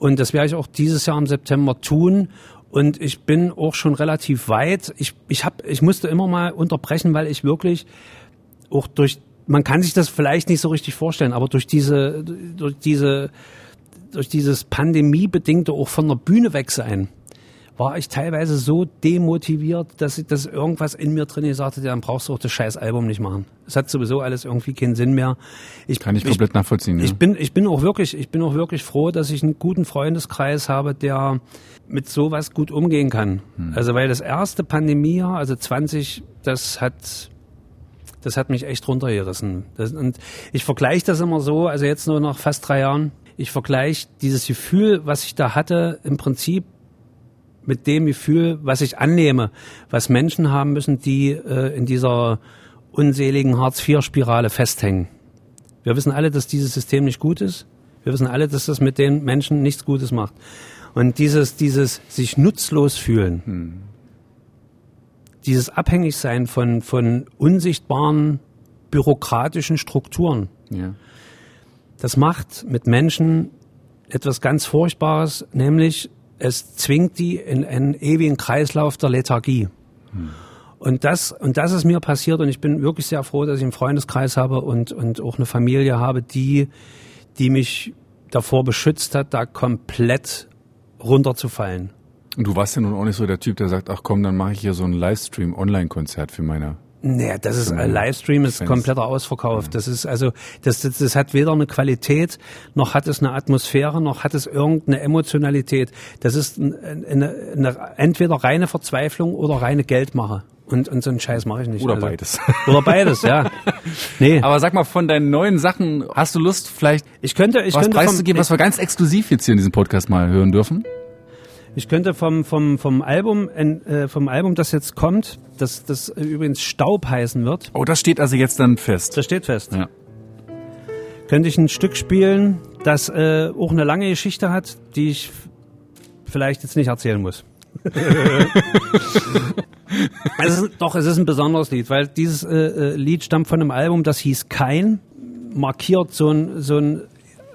Und das werde ich auch dieses Jahr im September tun. Und ich bin auch schon relativ weit. Ich, ich, hab, ich musste immer mal unterbrechen, weil ich wirklich auch durch, man kann sich das vielleicht nicht so richtig vorstellen, aber durch diese, durch diese, durch dieses Pandemiebedingte auch von der Bühne weg sein, war ich teilweise so demotiviert, dass ich, dass irgendwas in mir drin gesagt hat, ja, dann brauchst du auch das scheiß Album nicht machen. Es hat sowieso alles irgendwie keinen Sinn mehr. Ich, Kann ich komplett nachvollziehen. ich ja. bin, ich bin auch wirklich, ich bin auch wirklich froh, dass ich einen guten Freundeskreis habe, der mit sowas gut umgehen kann. Also weil das erste Pandemiejahr, also 20, das hat, das hat mich echt runtergerissen. Das, und ich vergleiche das immer so, also jetzt nur nach fast drei Jahren, ich vergleiche dieses Gefühl, was ich da hatte, im Prinzip mit dem Gefühl, was ich annehme, was Menschen haben müssen, die äh, in dieser unseligen Hartz-IV-Spirale festhängen. Wir wissen alle, dass dieses System nicht gut ist. Wir wissen alle, dass das mit den Menschen nichts Gutes macht. Und dieses, dieses sich nutzlos fühlen, dieses Abhängigsein von, von unsichtbaren bürokratischen Strukturen, ja. das macht mit Menschen etwas ganz Furchtbares, nämlich es zwingt die in einen ewigen Kreislauf der Lethargie. Und das, und das ist mir passiert und ich bin wirklich sehr froh, dass ich einen Freundeskreis habe und, und auch eine Familie habe, die, die mich davor beschützt hat, da komplett runterzufallen. Und du warst ja nun auch nicht so der Typ, der sagt, ach komm, dann mache ich hier so ein Livestream-Online-Konzert für meine Nee, das ist Für äh, meine Livestream ist kompletter Ausverkauf. Das ist also das, das das hat weder eine Qualität noch hat es eine Atmosphäre noch hat es irgendeine Emotionalität. Das ist ein- eine, eine entweder reine Verzweiflung oder reine Geldmache. Und, und so einen Scheiß mache ich nicht. Oder also, beides. Oder beides, ja. Nee, Aber sag mal, von deinen neuen Sachen, hast du Lust, vielleicht ich könnte, ich was könnte preiszugeben, was wir ganz exklusiv jetzt hier in diesem Podcast mal hören dürfen? Ich könnte vom vom vom Album äh, vom Album, das jetzt kommt, das das äh, übrigens Staub heißen wird. Oh, das steht also jetzt dann fest. Das steht fest. Ja. Könnte ich ein Stück spielen, das äh, auch eine lange Geschichte hat, die ich vielleicht jetzt nicht erzählen muss. es ist, doch, es ist ein besonderes Lied, weil dieses äh, äh, Lied stammt von einem Album, das hieß Kein, markiert so ein, so ein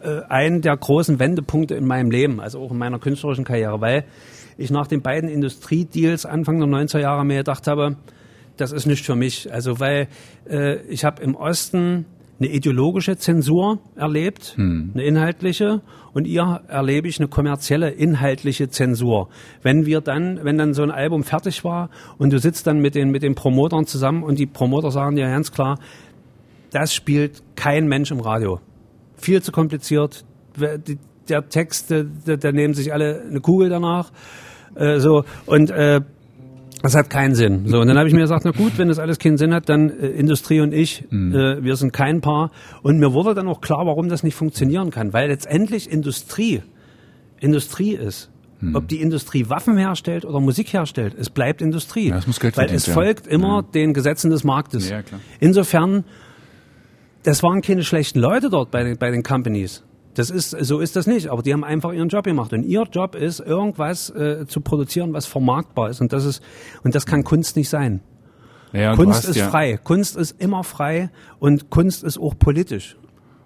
äh, einen der großen Wendepunkte in meinem Leben, also auch in meiner künstlerischen Karriere, weil ich nach den beiden Industriedeals Anfang der 90er Jahre mir gedacht habe, das ist nicht für mich. Also weil äh, ich habe im Osten eine ideologische Zensur erlebt, eine inhaltliche, und ihr erlebe ich eine kommerzielle inhaltliche Zensur. Wenn wir dann, wenn dann so ein Album fertig war und du sitzt dann mit den mit den Promotern zusammen und die Promoter sagen dir ganz klar, das spielt kein Mensch im Radio. Viel zu kompliziert. Der Text, da, da nehmen sich alle eine Kugel danach. Äh, so und äh, das hat keinen Sinn. So, und dann habe ich mir gesagt, na gut, wenn das alles keinen Sinn hat, dann äh, Industrie und ich, äh, wir sind kein Paar. Und mir wurde dann auch klar, warum das nicht funktionieren kann. Weil letztendlich Industrie Industrie ist. Ob die Industrie Waffen herstellt oder Musik herstellt, es bleibt Industrie. Ja, es muss Geld Weil es folgt immer den Gesetzen des Marktes. Ja, klar. Insofern, das waren keine schlechten Leute dort bei den, bei den Companies. Das ist, so ist das nicht. Aber die haben einfach ihren Job gemacht. Und ihr Job ist, irgendwas äh, zu produzieren, was vermarktbar ist. Und das ist, und das kann Kunst nicht sein. Ja, Kunst hast ist ja, frei. Kunst ist immer frei und Kunst ist auch politisch.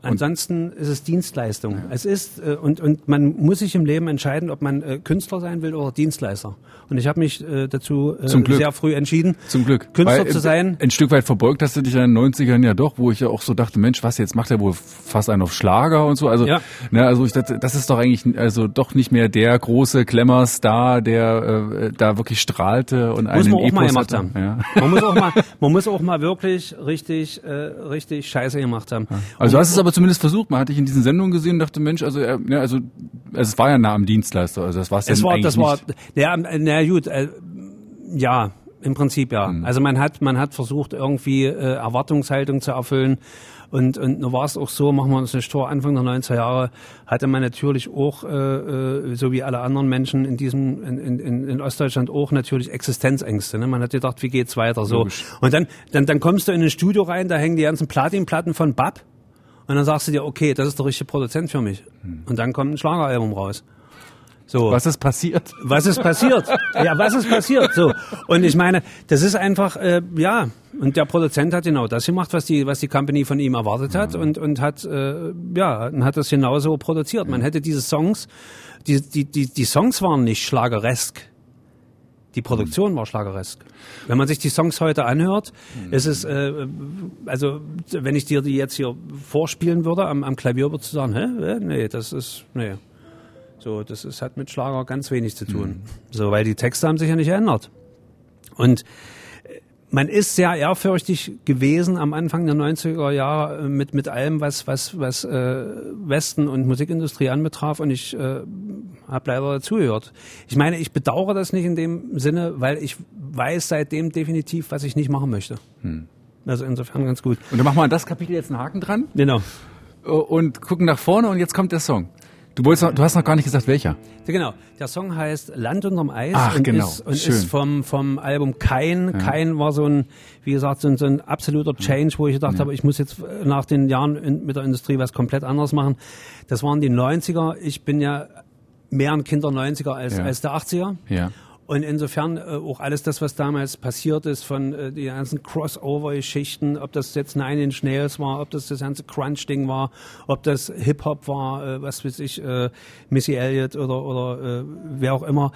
Ansonsten ist es Dienstleistung. Es ist äh, und und man muss sich im Leben entscheiden, ob man äh, Künstler sein will oder Dienstleister. Und ich habe mich äh, dazu äh, sehr früh entschieden, Zum Glück. Künstler Weil, zu sein. Ein Stück weit verbeugt hast du dich in den 90ern ja doch, wo ich ja auch so dachte, Mensch, was, jetzt macht er wohl fast einen auf Schlager und so. Also, Ja. ne, also ich dachte, das ist doch eigentlich also doch nicht mehr der große Glamour-Star, der äh, da wirklich strahlte und Muss einen man auch mal gemacht hatte. haben. Ja. Man muss auch mal, man muss auch mal wirklich richtig, äh, richtig Scheiße gemacht haben. Also du hast es aber zumindest versucht. Man hatte ich in diesen Sendungen gesehen und dachte, Mensch, also, ne, also es war ja nah am Dienstleister. Also das war es ja Es war, eigentlich das war, ja, na gut, äh, ja, im Prinzip ja. Hm. Also man hat, man hat versucht irgendwie äh, Erwartungshaltung zu erfüllen. Und, und nun war es auch so, machen wir uns nicht vor, Anfang der 90er Jahre hatte man natürlich auch, äh, äh, so wie alle anderen Menschen in diesem, in, in, in in Ostdeutschland auch natürlich Existenzängste. Ne? Man hat gedacht, wie geht's weiter so. Logisch. Und dann, dann, dann kommst du in ein Studio rein, da hängen die ganzen Platinplatten von Bab. Und dann sagst du dir, okay, das ist der richtige Produzent für mich. Und dann kommt ein Schlageralbum raus. So. Was ist passiert? Was ist passiert? ja, was ist passiert? So. Und ich meine, das ist einfach, äh, ja, und der Produzent hat genau das gemacht, was die, was die Company von ihm erwartet hat und, und hat, äh, ja, und hat das genauso produziert. Man hätte diese Songs, die, die, die, die Songs waren nicht schlageresk. Die Produktion war schlageresk. Wenn man sich die Songs heute anhört, ist es, äh, also wenn ich dir die jetzt hier vorspielen würde am, am Klavier, würdest du sagen, hä? Nee, das ist, nee. So, das ist, hat mit Schlager ganz wenig zu tun. So, weil die Texte haben sich ja nicht geändert. Und man ist sehr ehrfürchtig gewesen am Anfang der 90er Jahre äh, mit, mit allem, was, was, was äh, Westen und Musikindustrie anbetraf. Und ich äh, habe leider dazugehört. Ich meine, ich bedauere das nicht in dem Sinne, weil ich weiß seitdem definitiv, was ich nicht machen möchte. Also insofern ganz gut. Und dann machen wir an das Kapitel jetzt einen Haken dran Genau. äh, und gucken nach vorne und jetzt kommt der Song. Du, wolltest noch, du hast noch gar nicht gesagt, welcher. Genau. Der Song heißt Land unterm Eis Ach, und, genau. ist, und Schön. ist vom, vom Album Kein. Kein war so ein, wie gesagt, so ein, so ein absoluter Change, wo ich gedacht habe, ich muss jetzt nach den Jahren in, mit der Industrie was komplett anderes machen. Das waren die 90er. Ich bin ja mehr ein Kind der 90er als, Ja. als der 80er. Ja. Und insofern äh, auch alles das, was damals passiert ist, von äh, die ganzen Crossover-Geschichten, ob das jetzt Nine Inch Nails war, ob das das ganze Crunch-Ding war, ob das Hip-Hop war, äh, was weiß ich, äh, Missy Elliott oder, oder äh, wer auch immer.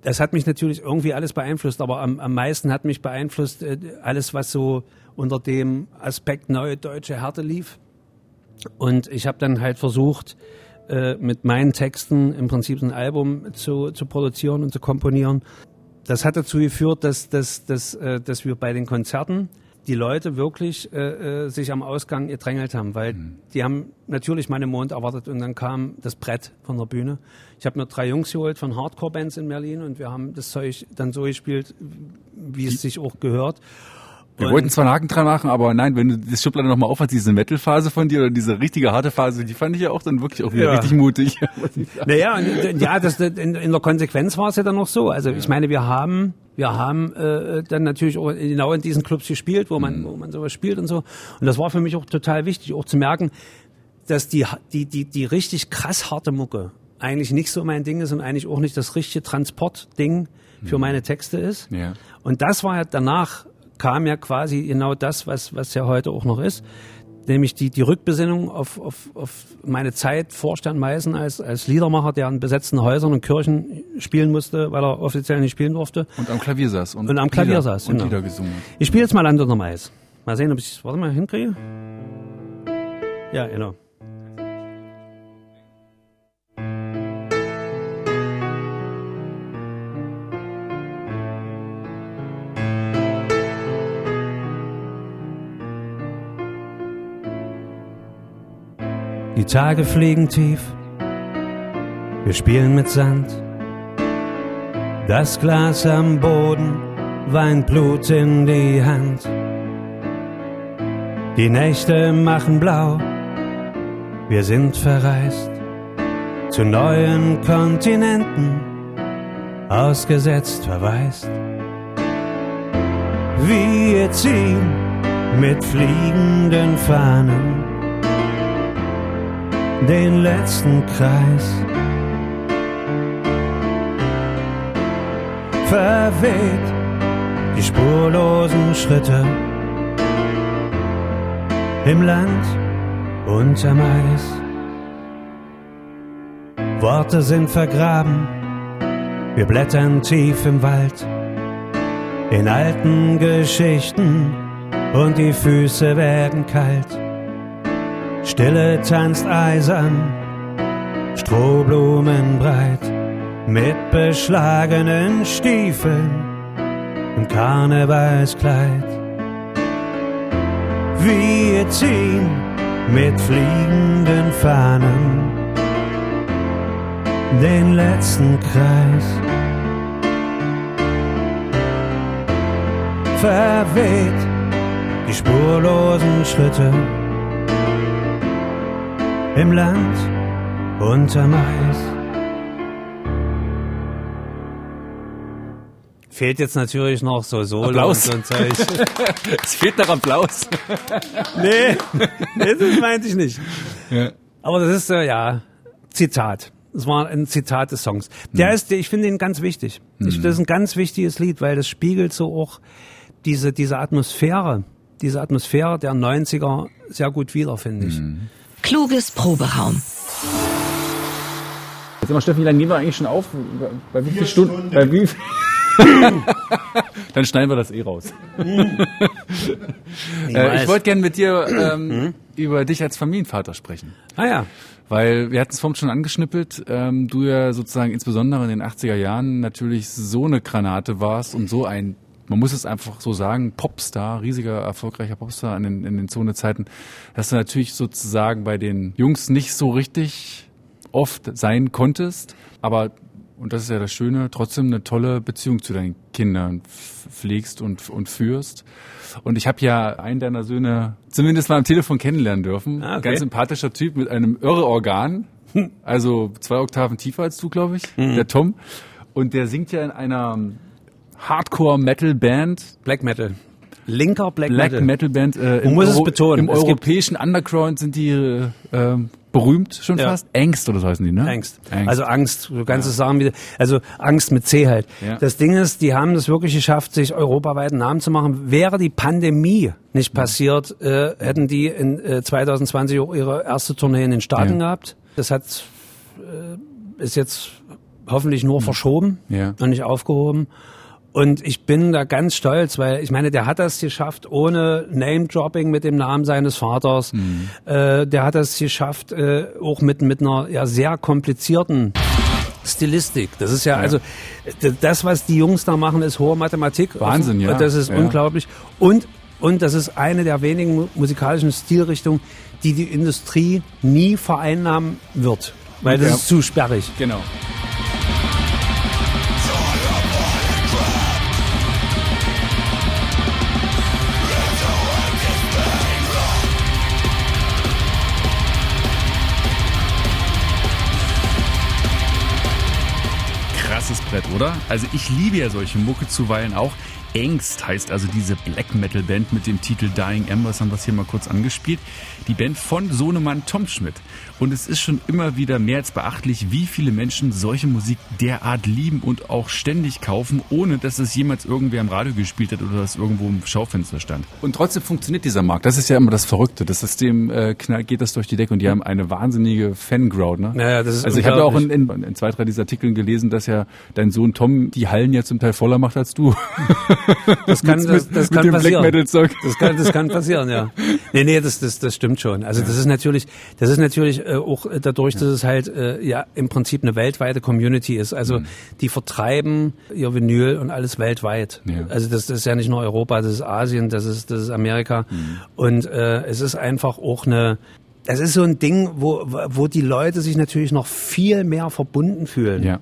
Das hat mich natürlich irgendwie alles beeinflusst, aber am, am meisten hat mich beeinflusst äh, alles, was so unter dem Aspekt neue deutsche Härte lief. Und ich habe dann halt versucht, äh, mit meinen Texten im Prinzip ein Album zu, zu produzieren und zu komponieren. Das hat dazu geführt, dass, dass, dass, äh, dass wir bei den Konzerten die Leute wirklich äh, äh, sich am Ausgang gedrängelt haben, weil mhm. die haben natürlich meinen Mond erwartet und dann kam das Brett von der Bühne. Ich habe mir drei Jungs geholt von Hardcore-Bands in Berlin und wir haben das Zeug dann so gespielt, wie es sich auch gehört. Wir und wollten zwar einen Haken dran machen, aber nein, wenn du das Schublade nochmal aufhast, diese Metal-Phase von dir oder diese richtige harte Phase, die fand ich ja auch dann wirklich auch wieder ja. richtig mutig. Naja, und, ja, das, in, in der Konsequenz war es ja dann noch so. Also ja. ich meine, wir haben, wir haben äh, dann natürlich auch genau in diesen Clubs gespielt, wo man, mhm. wo man sowas spielt und so. Und das war für mich auch total wichtig, auch zu merken, dass die, die, die, die richtig krass harte Mucke eigentlich nicht so mein Ding ist und eigentlich auch nicht das richtige Transportding für mhm. meine Texte ist. Ja. Und das war ja danach kam ja quasi genau das, was, was ja heute auch noch ist, nämlich die, die Rückbesinnung auf, auf, auf meine Zeit vor Stern Meißen als, als Liedermacher, der an besetzten Häusern und Kirchen spielen musste, weil er offiziell nicht spielen durfte. Und am Klavier saß. Und, und am Klavier Lieder, saß, und genau. Lieder gesungen. Ich spiele jetzt mal Land unter Mais. Mal sehen, ob ich es, warte mal, hinkriege. Ja, genau. Die Tage fliegen tief, wir spielen mit Sand. Das Glas am Boden weint Blut in die Hand. Die Nächte machen blau, wir sind verreist zu neuen Kontinenten, ausgesetzt verwaist. Wir ziehen mit fliegenden Fahnen den letzten Kreis. Verweht die spurlosen Schritte im Land unterm Eis. Worte sind vergraben, wir blättern tief im Wald, in alten Geschichten und die Füße werden kalt. Stille tanzt eisern, Strohblumen breit, mit beschlagenen Stiefeln im Karnevalskleid. Wir ziehen mit fliegenden Fahnen den letzten Kreis. Verweht die spurlosen Schritte im Land unterm Eis. Fehlt jetzt natürlich noch so Solo Applaus. und so ein Zeug. es fehlt noch Applaus. nee, das meinte ich nicht. Ja. Aber das ist, äh, ja, Zitat. Das war ein Zitat des Songs. Der hm. ist, ich finde ihn ganz wichtig. Hm. Ich, das ist ein ganz wichtiges Lied, weil das spiegelt so auch diese, diese Atmosphäre, diese Atmosphäre der 90er sehr gut wieder, finde ich. Hm. Kluges Proberaum. Jetzt mal, Steffen, wie lange nehmen wir eigentlich schon auf? Bei wie vielen Stunden? Stunden? Bei wie Dann schneiden wir das eh raus. äh, ich wollte gerne mit dir ähm, mhm. über dich als Familienvater sprechen. Ah ja. Weil wir hatten es vorhin schon angeschnippelt, ähm, du ja sozusagen insbesondere in den 80er Jahren natürlich so eine Granate warst und so ein man muss es einfach so sagen, Popstar, riesiger, erfolgreicher Popstar in den, in den Zone-Zeiten, dass du natürlich sozusagen bei den Jungs nicht so richtig oft sein konntest, aber und das ist ja das Schöne, trotzdem eine tolle Beziehung zu deinen Kindern pflegst und, und führst. Und ich habe ja einen deiner Söhne zumindest mal am Telefon kennenlernen dürfen. Ah, okay. Ganz sympathischer Typ mit einem irre Organ, also zwei Oktaven tiefer als du, glaube ich, mhm. der Tom. Und der singt ja in einer Hardcore-Metal-Band. Black Metal. Linker Black, Black Metal. Metal Band. Äh, Man muss Euro es betonen. Im es europäischen Underground sind die äh, berühmt schon ja. fast. Angst oder so heißen die, ne? Angst. Angst. Also Angst. Du kannst ja. es sagen, wie, also Angst mit C halt. Ja. Das Ding ist, die haben es wirklich geschafft, sich europaweit einen Namen zu machen. Wäre die Pandemie nicht passiert, äh, hätten die in äh, 2020 auch ihre erste Tournee in den Staaten gehabt. Das hat äh, ist jetzt hoffentlich nur verschoben und nicht aufgehoben. Und ich bin da ganz stolz, weil ich meine, der hat das geschafft ohne Name-Dropping mit dem Namen seines Vaters. Mhm. Äh, der hat das geschafft äh, auch mit, mit einer ja, sehr komplizierten Stilistik. Das ist ja, ja, also das, was die Jungs da machen, ist hohe Mathematik. Wahnsinn, ja. Das ist ja. unglaublich. Und Und das ist eine der wenigen musikalischen Stilrichtungen, die die Industrie nie vereinnahmen wird. Weil das Ja. ist zu sperrig. Genau. Krasses Brett, oder? Also ich liebe ja solche Mucke zuweilen auch. Angst heißt also diese Black Metal Band mit dem Titel Dying Embers, haben wir es hier mal kurz angespielt. Die Band von Sohnemann Tom Schmidt. Und es ist schon immer wieder mehr als beachtlich, wie viele Menschen solche Musik derart lieben und auch ständig kaufen, ohne dass es jemals irgendwer im Radio gespielt hat oder das irgendwo im Schaufenster stand. Und trotzdem funktioniert dieser Markt. Das ist ja immer das Verrückte. Das System äh, knallt, geht das durch die Decke und die haben eine wahnsinnige Fanground. Ne? Ja, das ist Also ich habe ja auch in, in, in zwei, drei dieser Artikeln gelesen, dass ja dein Sohn Tom die Hallen ja zum Teil voller macht als du. Das kann, das, das mit kann dem Black passieren. Metal Zeug. Das kann, das kann passieren, ja. Nee, nee, das, das, das stimmt schon. Also das ist natürlich, das ist natürlich äh, auch dadurch, dass es halt äh, ja im Prinzip eine weltweite Community ist. Also die vertreiben ihr Vinyl und alles weltweit. Ja. Also das, das ist ja nicht nur Europa, das ist Asien, das ist, das ist Amerika. Und äh, es ist einfach auch eine das ist so ein Ding, wo, wo die Leute sich natürlich noch viel mehr verbunden fühlen. Ja.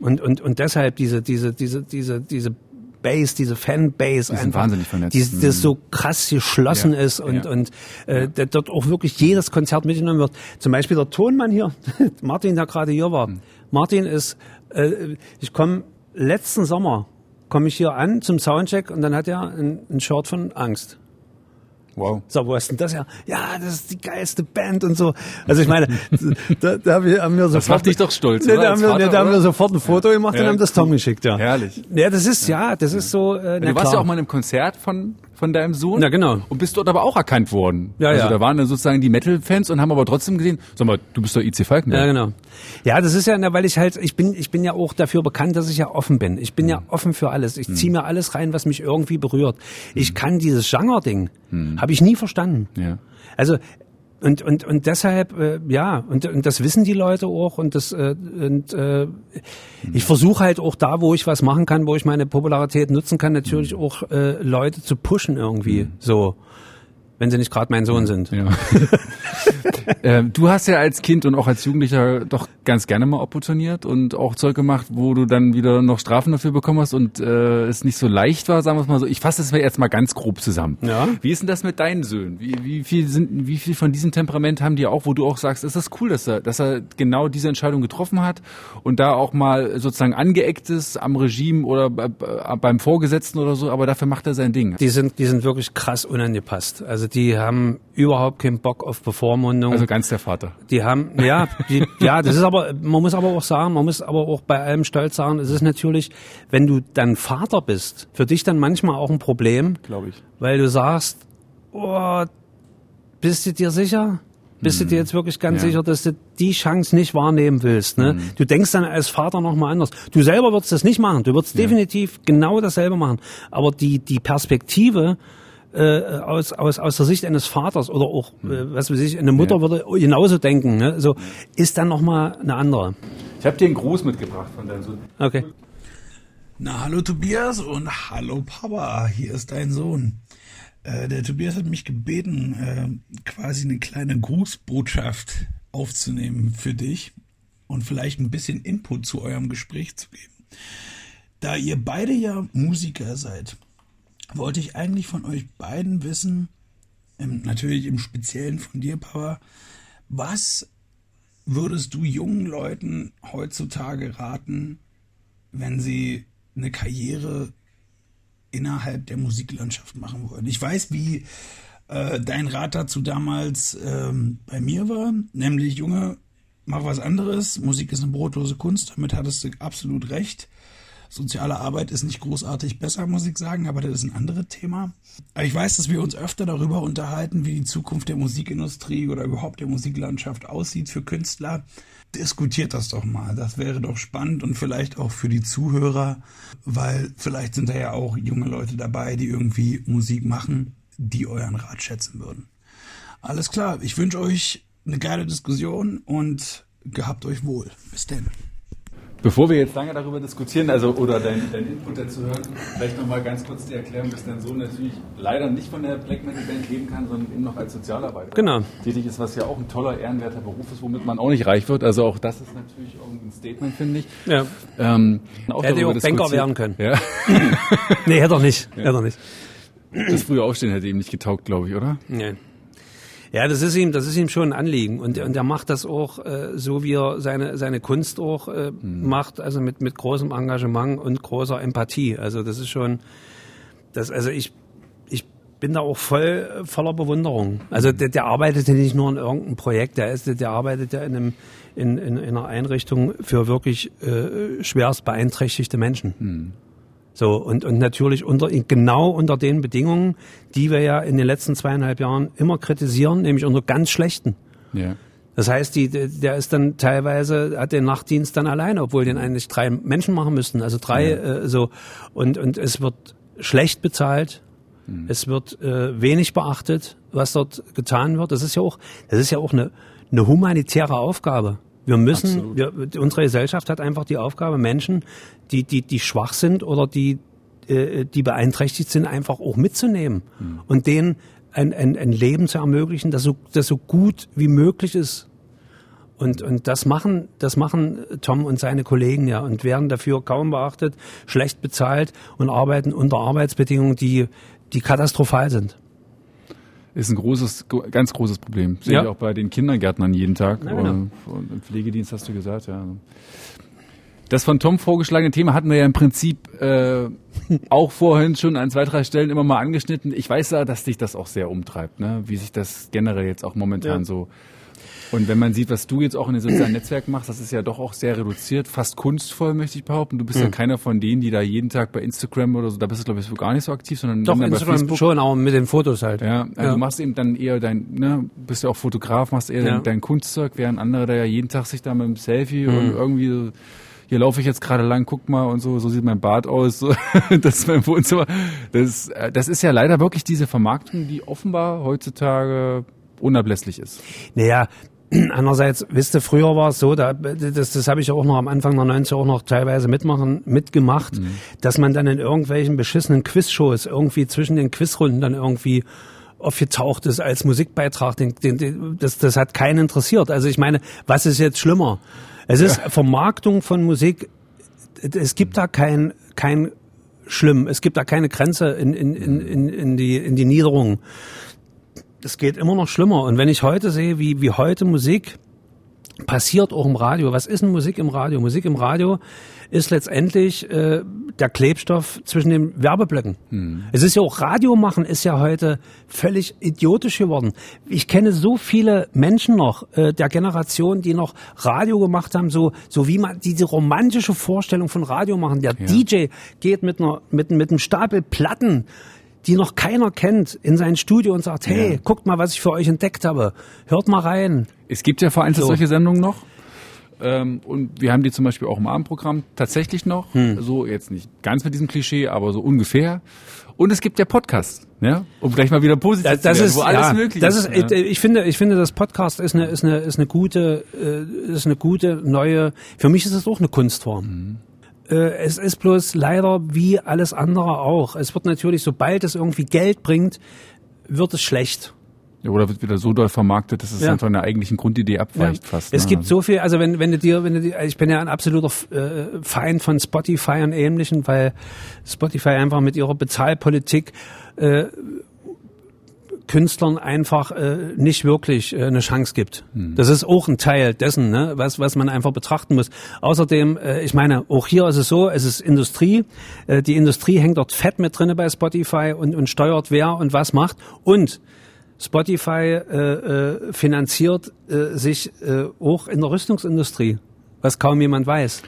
Und, und, und deshalb diese, diese, diese, diese, diese Base, diese Fanbase sind einfach, wahnsinnig vernetzt. Die, das so krass geschlossen Ja, ist und, ja. und äh, dort auch wirklich jedes Konzert mitgenommen wird. Zum Beispiel der Tonmann hier, Martin, der gerade hier war. Mhm. Martin ist, äh, ich komme letzten Sommer, komme ich hier an zum Soundcheck und dann hat er ein, ein Shirt von Angst. Wow. So, wo ist denn das her? Ja, das ist die geilste Band und so. Also ich meine, da, da haben wir, haben wir sofort... macht dich doch stolz, Ne, da, haben wir, ne, Vater, da haben wir sofort ein Foto gemacht und Ja. haben das Tom geschickt, ja. Herrlich. Ja, das ist, ja, das ist so, äh, Du warst ja auch mal in einem Konzert von, von deinem Sohn. Ja, genau. Und bist dort aber auch erkannt worden. Ja, also ja. da waren dann sozusagen die Metal-Fans und haben aber trotzdem gesehen, sag mal, du bist doch IC Falkenberg. Ja, genau. Ja, das ist ja, weil ich halt, ich bin, ich bin ja auch dafür bekannt, dass ich ja offen bin. Ich bin Mhm. ja offen für alles. Ich ziehe mir alles rein, was mich irgendwie berührt. Ich kann dieses Genre-Ding, habe ich nie verstanden. Mhm. Ja. Also und und und deshalb äh, ja und und das wissen die Leute auch und das äh, und äh, ich versuche halt auch da, wo ich was machen kann, wo ich meine Popularität nutzen kann, natürlich auch äh, Leute zu pushen irgendwie so, wenn sie nicht gerade mein Sohn sind. Ja. ähm, du hast ja als Kind und auch als Jugendlicher doch ganz gerne mal opportuniert und auch Zeug gemacht, wo du dann wieder noch Strafen dafür bekommen hast und äh, es nicht so leicht war, sagen wir es mal so. Ich fasse es mir jetzt mal ganz grob zusammen. Ja. Wie ist denn das mit deinen Söhnen? Wie, wie viel sind, wie viel von diesem Temperament haben die auch, wo du auch sagst, ist das cool, dass er, dass er genau diese Entscheidung getroffen hat und da auch mal sozusagen angeeckt ist am Regime oder bei- bei- beim Vorgesetzten oder so, aber dafür macht er sein Ding. Die sind, die sind wirklich krass unangepasst. Also die haben überhaupt keinen Bock auf Bevormundung. Also ganz der Vater. Die haben, ja, die, ja, das ist aber, man muss aber auch sagen, man muss aber auch bei allem stolz sagen, es ist natürlich, wenn du dann Vater bist, für dich dann manchmal auch ein Problem, Glaube ich. weil du sagst, oh, bist du dir sicher? Bist du dir jetzt wirklich ganz Ja. sicher, dass du die Chance nicht wahrnehmen willst? Ne? Du denkst dann als Vater nochmal anders. Du selber würdest das nicht machen. Du würdest definitiv genau dasselbe machen. Aber die, die Perspektive äh, aus, aus, aus der Sicht eines Vaters oder auch, äh, was weiß ich, eine Mutter Ja. würde genauso denken. Ne? So, ist dann nochmal eine andere. Ich habe dir einen Gruß mitgebracht von deinem Sohn. Okay. Na, hallo Tobias und hallo Papa, hier ist dein Sohn. Äh, der Tobias hat mich gebeten, äh, quasi eine kleine Grußbotschaft aufzunehmen für dich und vielleicht ein bisschen Input zu eurem Gespräch zu geben. Da ihr beide ja Musiker seid, wollte ich eigentlich von euch beiden wissen, ähm, natürlich im Speziellen von dir, Papa, was würdest du jungen Leuten heutzutage raten, wenn sie eine Karriere innerhalb der Musiklandschaft machen wollen. Ich weiß, wie äh, dein Rat dazu damals ähm, bei mir war, nämlich Junge, mach was anderes. Musik ist eine brotlose Kunst, damit hattest du absolut recht. Soziale Arbeit ist nicht großartig besser, muss ich sagen, aber das ist ein anderes Thema. Aber ich weiß, dass wir uns öfter darüber unterhalten, wie die Zukunft der Musikindustrie oder überhaupt der Musiklandschaft aussieht für Künstler. Diskutiert das doch mal. Das wäre doch spannend und vielleicht auch für die Zuhörer, weil vielleicht sind da ja auch junge Leute dabei, die irgendwie Musik machen, die euren Rat schätzen würden. Alles klar, ich wünsche euch eine geile Diskussion und gehabt euch wohl. Bis denn. Bevor wir jetzt lange darüber diskutieren, also oder dein, dein Input dazu hören, vielleicht nochmal ganz kurz die Erklärung, dass dein Sohn natürlich leider nicht von der Black Metal Band leben kann, sondern eben noch als Sozialarbeiter Genau. tätig ist, was ja auch ein toller, ehrenwerter Beruf ist, womit man auch nicht reich wird. Also auch das ist natürlich irgendwie ein Statement, finde ich. Ja. Ähm, auch Hätte auch Banker werden können. Ja. Nee, hätte er nicht. Hätte er nicht. Das frühe Aufstehen hätte ihm nicht getaugt, glaube ich, oder? Nee. Ja, das ist ihm, das ist ihm schon ein Anliegen und, und er macht das auch äh, so, wie er seine seine Kunst auch äh, macht, also mit mit großem Engagement und großer Empathie. Also das ist schon, das also ich ich bin da auch voll voller Bewunderung. Also der, der arbeitet ja nicht nur an irgendeinem Projekt, der ist der arbeitet ja in einem in, in, in einer Einrichtung für wirklich äh, schwerst beeinträchtigte Menschen. So, und, und natürlich unter, genau unter den Bedingungen, die wir ja in den letzten zweieinhalb Jahren immer kritisieren, nämlich unter ganz schlechten. Ja. Das heißt, die, der ist dann teilweise, hat den Nachtdienst dann alleine, obwohl den eigentlich drei Menschen machen müssten, also drei, äh, so. Und, und es wird schlecht bezahlt. Es wird äh, wenig beachtet, was dort getan wird. Das ist ja auch, das ist ja auch eine, eine humanitäre Aufgabe. Wir müssen, wir, unsere Gesellschaft hat einfach die Aufgabe, Menschen, die, die, die schwach sind oder die, äh, die beeinträchtigt sind, einfach auch mitzunehmen und denen ein, ein, ein Leben zu ermöglichen, das so, das so gut wie möglich ist. Und, und das machen, das machen Tom und seine Kollegen ja und werden dafür kaum beachtet, schlecht bezahlt und arbeiten unter Arbeitsbedingungen, die, die katastrophal sind. Ist ein großes, ganz großes Problem. Sehe Ja. ich auch bei den Kindergärtnern jeden Tag. Ja, genau. Und Im Pflegedienst hast du gesagt, ja. Das von Tom vorgeschlagene Thema hatten wir ja im Prinzip äh, auch vorhin schon an zwei, drei Stellen immer mal angeschnitten. Ich weiß ja, dass dich das auch sehr umtreibt, ne? wie sich das generell jetzt auch momentan Ja. so. Und wenn man sieht, was du jetzt auch in den sozialen Netzwerken machst, das ist ja doch auch sehr reduziert, fast kunstvoll, möchte ich behaupten. Du bist Hm. ja keiner von denen, die da jeden Tag bei Instagram oder so, da bist du, glaube ich, so gar nicht so aktiv, sondern Doch, Instagram schon, aber mit den Fotos halt. Ja, also Ja. du machst eben dann eher dein, ne, bist ja auch Fotograf, machst eher Ja. dein, dein Kunstzeug, während andere da ja jeden Tag sich da mit dem Selfie Mhm. und irgendwie so, hier laufe ich jetzt gerade lang, guck mal und so, so sieht mein Bart aus, so, das ist mein Wohnzimmer. Das, äh, das ist ja leider wirklich diese Vermarktung, die offenbar heutzutage unablässlich ist. Naja, andererseits, wisst ihr, früher war es so, da, das, das habe ich auch noch am Anfang der 90er auch noch teilweise mitmachen, mitgemacht, dass man dann in irgendwelchen beschissenen Quizshows irgendwie zwischen den Quizrunden dann irgendwie aufgetaucht ist als Musikbeitrag. Den, den, den, das, das hat keinen interessiert. Also ich meine, was ist jetzt schlimmer? Es ist Vermarktung von Musik. Es gibt da kein, kein Schlimm. Es gibt da keine Grenze in, in, in, in, in, die, in die Niederung es geht immer noch schlimmer. Und wenn ich heute sehe, wie, wie heute Musik passiert auch im Radio. Was ist denn Musik im Radio? Musik im Radio ist letztendlich äh, der Klebstoff zwischen den Werbeblöcken. Es ist ja auch Radio machen ist ja heute völlig idiotisch geworden. Ich kenne so viele Menschen noch äh, der Generation, die noch Radio gemacht haben, so so wie man diese romantische Vorstellung von Radio machen. Der DJ geht mit einer mit mit einem Stapel Platten die noch keiner kennt, in sein Studio und sagt, hey, Ja. guckt mal, was ich für euch entdeckt habe. Hört mal rein. Es gibt ja vereinzelt So. solche Sendungen noch. Ähm, und wir haben die zum Beispiel auch im Abendprogramm tatsächlich noch. Hm. So jetzt nicht ganz mit diesem Klischee, aber so ungefähr. Und es gibt ja Podcasts, ja, um gleich mal wieder positiv Das, das zu werden, ist, wo alles ja, möglich das ist. ist, ja. äh, ich finde, ich finde, das Podcast ist eine, ist eine, ist eine gute, äh, ist eine gute neue. Für mich ist es auch eine Kunstform. Mhm. Äh, Es ist bloß leider wie alles andere auch. Es wird natürlich, sobald es irgendwie Geld bringt, wird es schlecht. Ja, Oder wird wieder so doll vermarktet, dass es Ja. von der eigentlichen Grundidee abweicht fast. Es ne? gibt so viel, also wenn, wenn du dir, wenn du dir, ich bin ja ein absoluter äh, Feind von Spotify und Ähnlichen, weil Spotify einfach mit ihrer Bezahlpolitik äh, Künstlern einfach äh, nicht wirklich äh, eine Chance gibt. Das ist auch ein Teil dessen, ne, was, was man einfach betrachten muss. Außerdem, äh, ich meine, auch hier ist es so, es ist Industrie. Äh, die Industrie hängt dort fett mit drinne bei Spotify und, und steuert wer und was macht. Und Spotify äh, äh, finanziert äh, sich äh, auch in der Rüstungsindustrie, was kaum jemand weiß.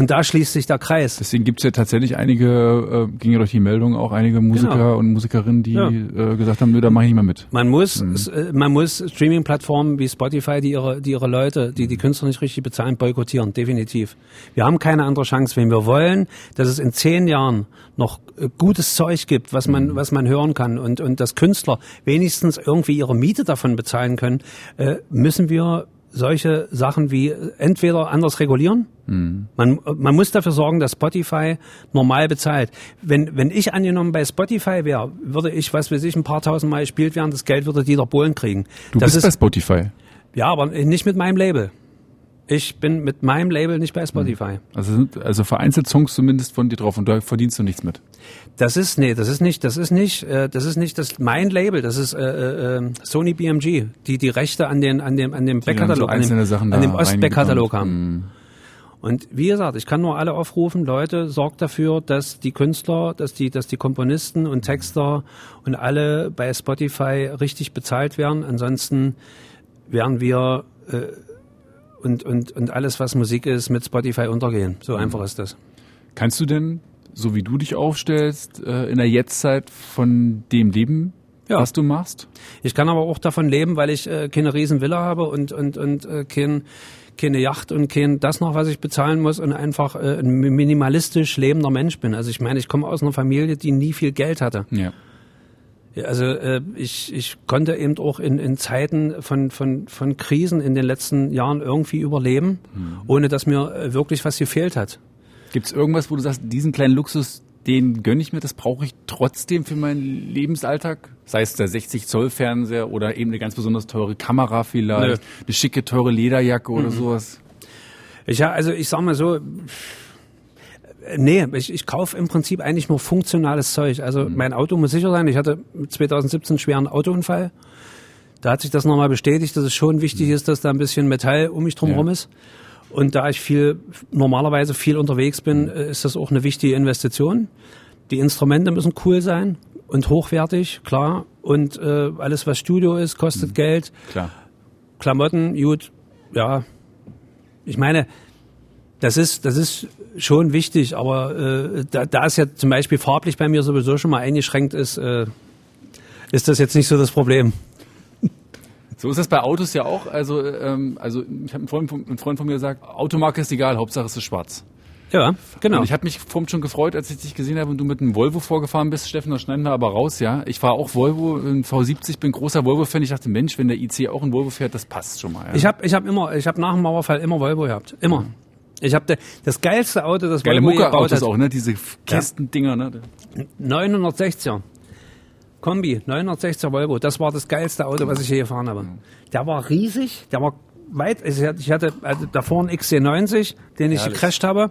Und da schließt sich der Kreis. Deswegen gibt es ja tatsächlich einige, äh, ging ja durch die Meldung auch einige Musiker Genau. und Musikerinnen, die Ja. äh, gesagt haben, nö, da mache ich nicht mehr mit. Man muss, s- äh, man muss Streaming-Plattformen wie Spotify, die ihre, die ihre Leute, die die Künstler nicht richtig bezahlen, boykottieren, definitiv. Wir haben keine andere Chance, wenn wir wollen, dass es in zehn Jahren noch äh, gutes Zeug gibt, was man, was man hören kann und, und dass Künstler wenigstens irgendwie ihre Miete davon bezahlen können, äh, müssen wir solche Sachen wie entweder anders regulieren. Mhm. Man, man muss dafür sorgen, dass Spotify normal bezahlt. Wenn, wenn ich angenommen bei Spotify wäre, würde ich, was weiß ich, ein paar tausend Mal gespielt werden, das Geld würde Dieter Bohlen kriegen. Du das bist bei Spotify. ja, aber nicht mit meinem Label. Ich bin mit meinem Label nicht bei Spotify. Also sind also vereinzelt Songs zumindest von dir drauf und da verdienst du nichts mit. Das ist nee, das ist nicht, das ist nicht, äh, das ist nicht das mein Label. Das ist äh, äh, Sony BMG, die die Rechte an den an dem an dem dann so Backkatalog, an dem, Sachen an dem Ost-Backkatalog haben. Und wie gesagt, ich kann nur alle aufrufen, Leute, sorgt dafür, dass die Künstler, dass die, dass die Komponisten und Texter und alle bei Spotify richtig bezahlt werden. Ansonsten werden wir äh, und, und, und alles, was Musik ist, mit Spotify untergehen. So einfach ist das. Kannst du denn, so wie du dich aufstellst, äh, in der Jetztzeit von dem leben, Ja. was du machst? Ich kann aber auch davon leben, weil ich äh, keine Riesenvilla habe und, und, und äh, kein, keine Yacht und kein das noch, was ich bezahlen muss und einfach äh, ein minimalistisch lebender Mensch bin. Also ich meine, ich komme aus einer Familie, die nie viel Geld hatte. Ja. Also äh, ich, ich konnte eben auch in, in Zeiten von, von, von Krisen in den letzten Jahren irgendwie überleben, ohne dass mir äh, wirklich was gefehlt hat. Gibt es irgendwas, wo du sagst, diesen kleinen Luxus, den gönne ich mir, das brauche ich trotzdem für meinen Lebensalltag? Sei es der 60 Zoll Fernseher oder eben eine ganz besonders teure Kamera vielleicht, eine schicke teure Lederjacke oder sowas. Ich, ja, also ich sag mal so, nee, ich, ich kaufe im Prinzip eigentlich nur funktionales Zeug. Also mein Auto muss sicher sein. Ich hatte 2017 einen schweren Autounfall. Da hat sich das nochmal bestätigt, dass es schon wichtig ist, dass da ein bisschen Metall um mich drum Ja. ist. Und da ich viel, normalerweise viel unterwegs bin, äh, ist das auch eine wichtige Investition. Die Instrumente müssen cool sein und hochwertig, klar. Und äh, alles, was Studio ist, kostet Geld. Klar. Klamotten, gut, ja. Ich meine, das ist, das ist schon wichtig, aber äh, da, da es ja zum Beispiel farblich bei mir sowieso schon mal eingeschränkt ist, äh, ist das jetzt nicht so das Problem. So ist das bei Autos ja auch. Also, ähm, also ich habe einen Freund, von- ein Freund von mir gesagt, Automarke ist egal, Hauptsache es ist schwarz. Ja, genau. Und ich habe mich vorhin schon gefreut, als ich dich gesehen habe und du mit einem Volvo vorgefahren bist, Steffen, das schneiden wir aber raus, ja. Ich fahre auch Volvo, ein V70, bin großer Volvo-Fan. Ich dachte, Mensch, wenn der IC auch ein Volvo fährt, das passt schon mal. Ja. Ich habe ich hab immer, ich habe nach dem Mauerfall immer Volvo gehabt. Immer. Ich habe das geilste Auto, das Geile Volvo gebaut Mucke-Autos hat. auch, ne? Diese Kästendinger, ne? 960er. Kombi, 960er Volvo. Das war das geilste Auto, was ich je gefahren habe. Der war riesig, der war weit. Ich hatte, ich hatte also davor einen XC90, den ich gecrashed habe.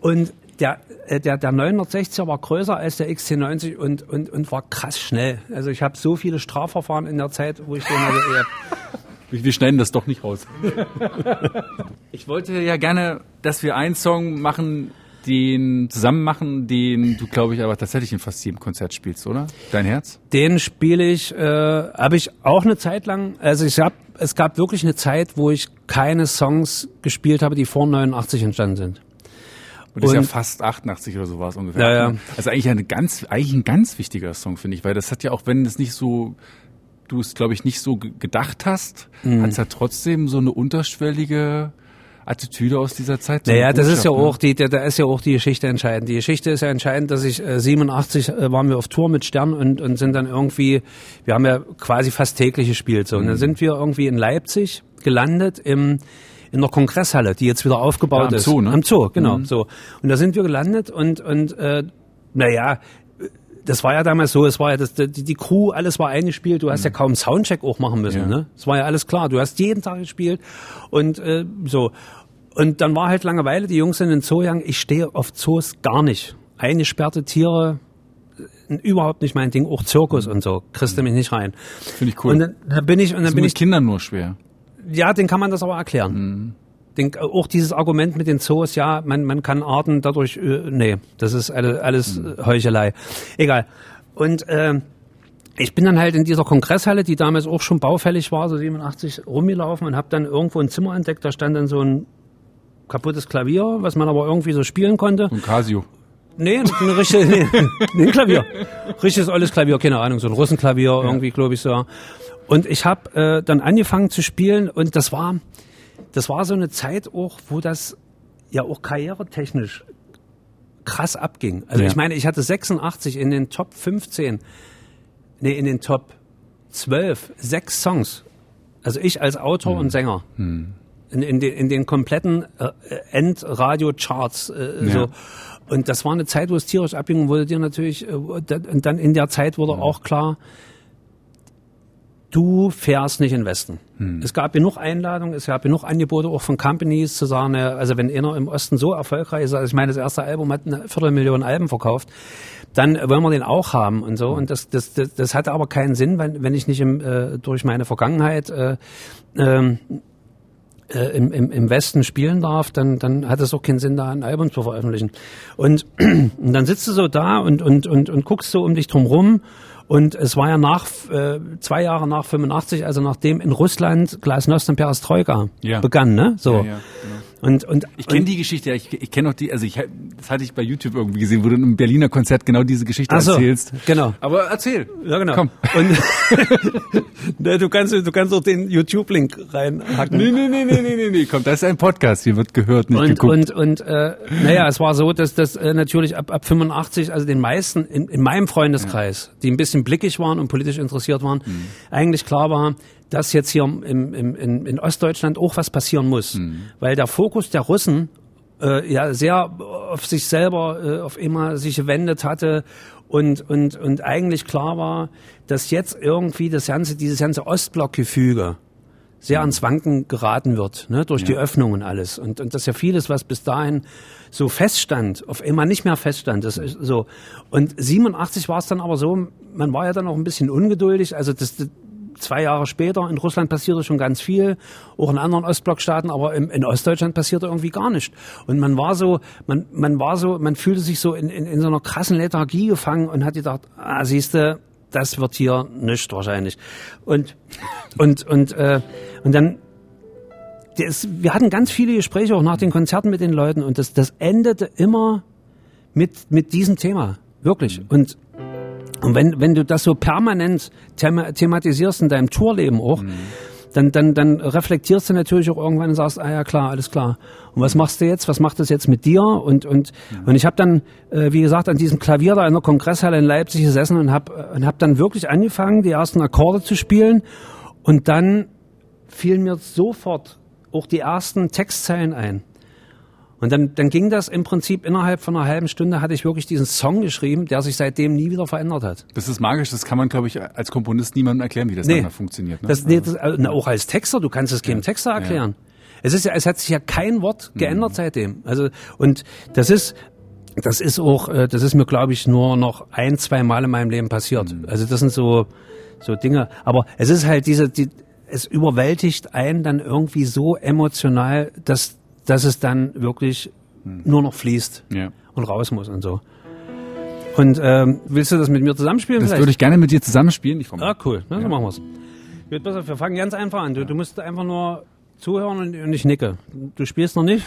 Und der, äh, der, der 960er war größer als der XC90 und, und, und war krass schnell. Also ich habe so viele Strafverfahren in der Zeit, wo ich den hatte. Wir wir schneiden das doch nicht raus. ich wollte ja gerne, dass wir einen Song machen, den zusammen machen, den du, glaube ich, aber tatsächlich in fast jedem Konzert spielst, oder? Dein Herz? Den spiele ich, äh, habe ich auch eine Zeit lang. Also ich hab, es gab wirklich eine Zeit, wo ich keine Songs gespielt habe, die vor 89 entstanden sind. Und das ist ja fast 88 oder so war es ungefähr. Ja, ja. Also eigentlich eine ganz, eigentlich ein ganz wichtiger Song, finde ich, weil das hat ja auch, wenn es nicht so, du es, glaube ich, nicht so ge- gedacht hast, Mhm. hat es ja trotzdem so eine unterschwellige Attitüde aus dieser Zeit. so Naja, das ist ja ne? auch die, da ist ja auch die Geschichte entscheidend. Die Geschichte ist ja entscheidend, dass ich äh, 87 äh, waren wir auf Tour mit Stern und, und sind dann irgendwie, wir haben ja quasi fast täglich gespielt so. Und Mhm. dann sind wir irgendwie in Leipzig gelandet im in der Kongresshalle, die jetzt wieder aufgebaut Ja, am ist. Zoo, ne? Am Zoo, genau. So. Und da sind wir gelandet und und äh, naja, das war ja damals so, es war ja das, die, die Crew, alles war eingespielt, du hast ja kaum Soundcheck auch machen müssen, Ja. ne? Es war ja alles klar, du hast jeden Tag gespielt und äh, so. Und dann war halt Langeweile, die Jungs sind in den Zoo gegangen, ich stehe auf Zoos gar nicht. Eingesperrte Tiere, äh, überhaupt nicht mein Ding, auch Zirkus und so, kriegst du mich nicht rein. Finde ich cool. Und dann, dann bin ich, und das dann ist bin ich, Kindern nur schwer. ja, den kann man das aber erklären. Mhm. Den, auch dieses Argument mit den Zoos, ja, man, man kann Arten dadurch, äh, nee, das ist alle, alles Mhm. Heuchelei. Egal. Und äh, ich bin dann halt in dieser Kongresshalle, die damals auch schon baufällig war, so 87, rumgelaufen und habe dann irgendwo ein Zimmer entdeckt, da stand dann so ein kaputtes Klavier, was man aber irgendwie so spielen konnte. Ein Casio. Nee, ein richtiges nee, nee, Klavier. Richtiges altes Klavier, keine Ahnung, so ein Russenklavier irgendwie, glaube ich so. Und ich habe äh, dann angefangen zu spielen und das war, das war so eine Zeit auch, wo das ja auch karrieretechnisch krass abging. Also Ja. ich meine, ich hatte 86 in den Top 15, nee, in den Top 12, sechs Songs. Also ich als Autor und Sänger. In, in, den, in den kompletten äh, Endradio-Charts. Äh, Ja. so. Und das war eine Zeit, wo es tierisch abging und wurde dir natürlich, äh, und dann in der Zeit wurde auch klar, du fährst nicht in den Westen. Es gab genug Einladungen, es gab genug Angebote auch von Companies zu sagen, ja, also wenn einer im Osten so erfolgreich ist, also ich meine, das erste Album hat eine Viertelmillion Alben verkauft, dann wollen wir den auch haben und so. Und das, das, das, das hatte aber keinen Sinn, wenn, wenn ich nicht im, äh, durch meine Vergangenheit äh, ähm, äh, im, im, im Westen spielen darf, dann, dann hat es auch keinen Sinn, da ein Album zu veröffentlichen. Und, und dann sitzt du so da und, und, und, und guckst so um dich drum rum. Und es war ja nach äh, zwei Jahre nach 85, also nachdem in Russland Glasnost und Perestroika Ja. begann, ne? So. Ja, ja, genau. Und, und Ich kenne die Geschichte, ja, ich, ich kenne auch die, also ich, das hatte ich bei YouTube irgendwie gesehen, wo du im Berliner Konzert genau diese Geschichte Ach so, erzählst. genau. Aber erzähl. Ja, genau. Komm. Und Ne, du kannst du kannst auch den YouTube-Link reinhacken. Nee, nee, nee, nee, nee, nee, nee, komm, das ist ein Podcast, hier wird gehört, nicht und geguckt. und und äh, naja, es war so, dass das äh, natürlich ab, ab 85, also den meisten in, in meinem Freundeskreis, die ein bisschen blickig waren und politisch interessiert waren, Mhm. eigentlich klar war, dass jetzt hier im, im, in, in Ostdeutschland auch was passieren muss, Mhm. weil der Fokus der Russen äh, ja sehr auf sich selber äh, auf immer sich gewendet hatte und und und eigentlich klar war, dass jetzt irgendwie das ganze dieses ganze Ostblockgefüge sehr ans Wanken geraten wird, ne, durch die Öffnung und alles. Und, und dass ja vieles, was bis dahin so feststand, auf einmal nicht mehr feststand. Das ist so. Und 87 war es dann aber so, man war ja dann auch ein bisschen ungeduldig. Also das, das zwei Jahre später in Russland passierte schon ganz viel, auch in anderen Ostblockstaaten, aber im, in Ostdeutschland passierte irgendwie gar nicht. Und man war so, man, man war so, man fühlte sich so in, in, in so einer krassen Lethargie gefangen und hat gedacht, ah, siehste, das wird hier nicht wahrscheinlich. Und und und äh, und dann das, wir hatten ganz viele Gespräche auch nach den Konzerten mit den Leuten und das das endete immer mit mit diesem Thema wirklich und und wenn wenn du das so permanent thema, thematisierst in deinem Tourleben auch dann, dann, dann reflektierst du natürlich auch irgendwann und sagst, ah ja klar, alles klar. Und was machst du jetzt? Was macht das jetzt mit dir? Und und und ich habe dann, äh, wie gesagt, an diesem Klavier da in der Kongresshalle in Leipzig gesessen und habe und hab dann wirklich angefangen, die ersten Akkorde zu spielen. Und dann fielen mir sofort auch die ersten Textzeilen ein. Und dann, dann ging das im Prinzip innerhalb von einer halben Stunde hatte ich wirklich diesen Song geschrieben, der sich seitdem nie wieder verändert hat. Das ist magisch, das kann man, glaube ich, als Komponist niemandem erklären, wie das Nee. funktioniert. Ne? Das, nee, das, äh, na, auch als Texter, du kannst es keinem Texter erklären. Es ist ja, es hat sich ja kein Wort Mhm. geändert seitdem. Also und das ist, das ist auch, äh, das ist mir glaube ich nur noch ein, zwei Mal in meinem Leben passiert. Mhm. Also das sind so so Dinge. Aber es ist halt diese, die, es überwältigt einen dann irgendwie so emotional, dass dass es dann wirklich nur noch fließt. Ja. und raus muss und so. Und ähm, willst du das mit mir zusammenspielen? Das vielleicht? würde ich gerne mit dir zusammenspielen. Ich. Ah, cool. Na, so machen wir's. Gut, pass auf, wir fangen ganz einfach an. Du, du musst einfach nur zuhören und, und ich nicke. Du spielst noch nicht?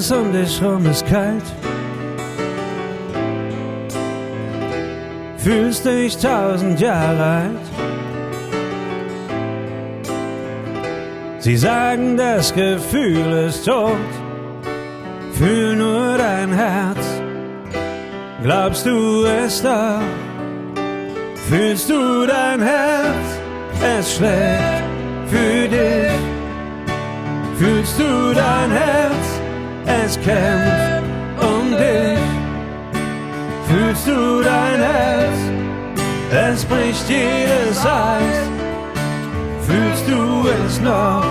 Alles um dich rum ist kalt. Fühlst dich tausend Jahre alt. Sie sagen, das Gefühl ist tot. Fühl nur dein Herz. Glaubst du es doch? Fühlst du dein Herz? Es schlägt für dich. Fühlst du dein Herz? Es kämpft um dich. Fühlst du dein Herz? Es bricht jedes Eis. Fühlst du es noch?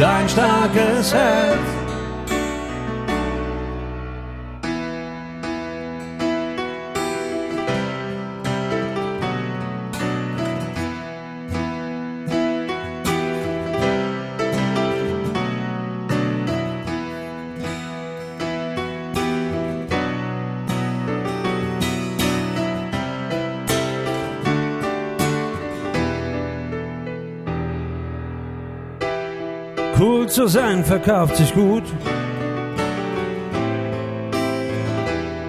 Dein starkes Herz. Zu sein verkauft sich gut.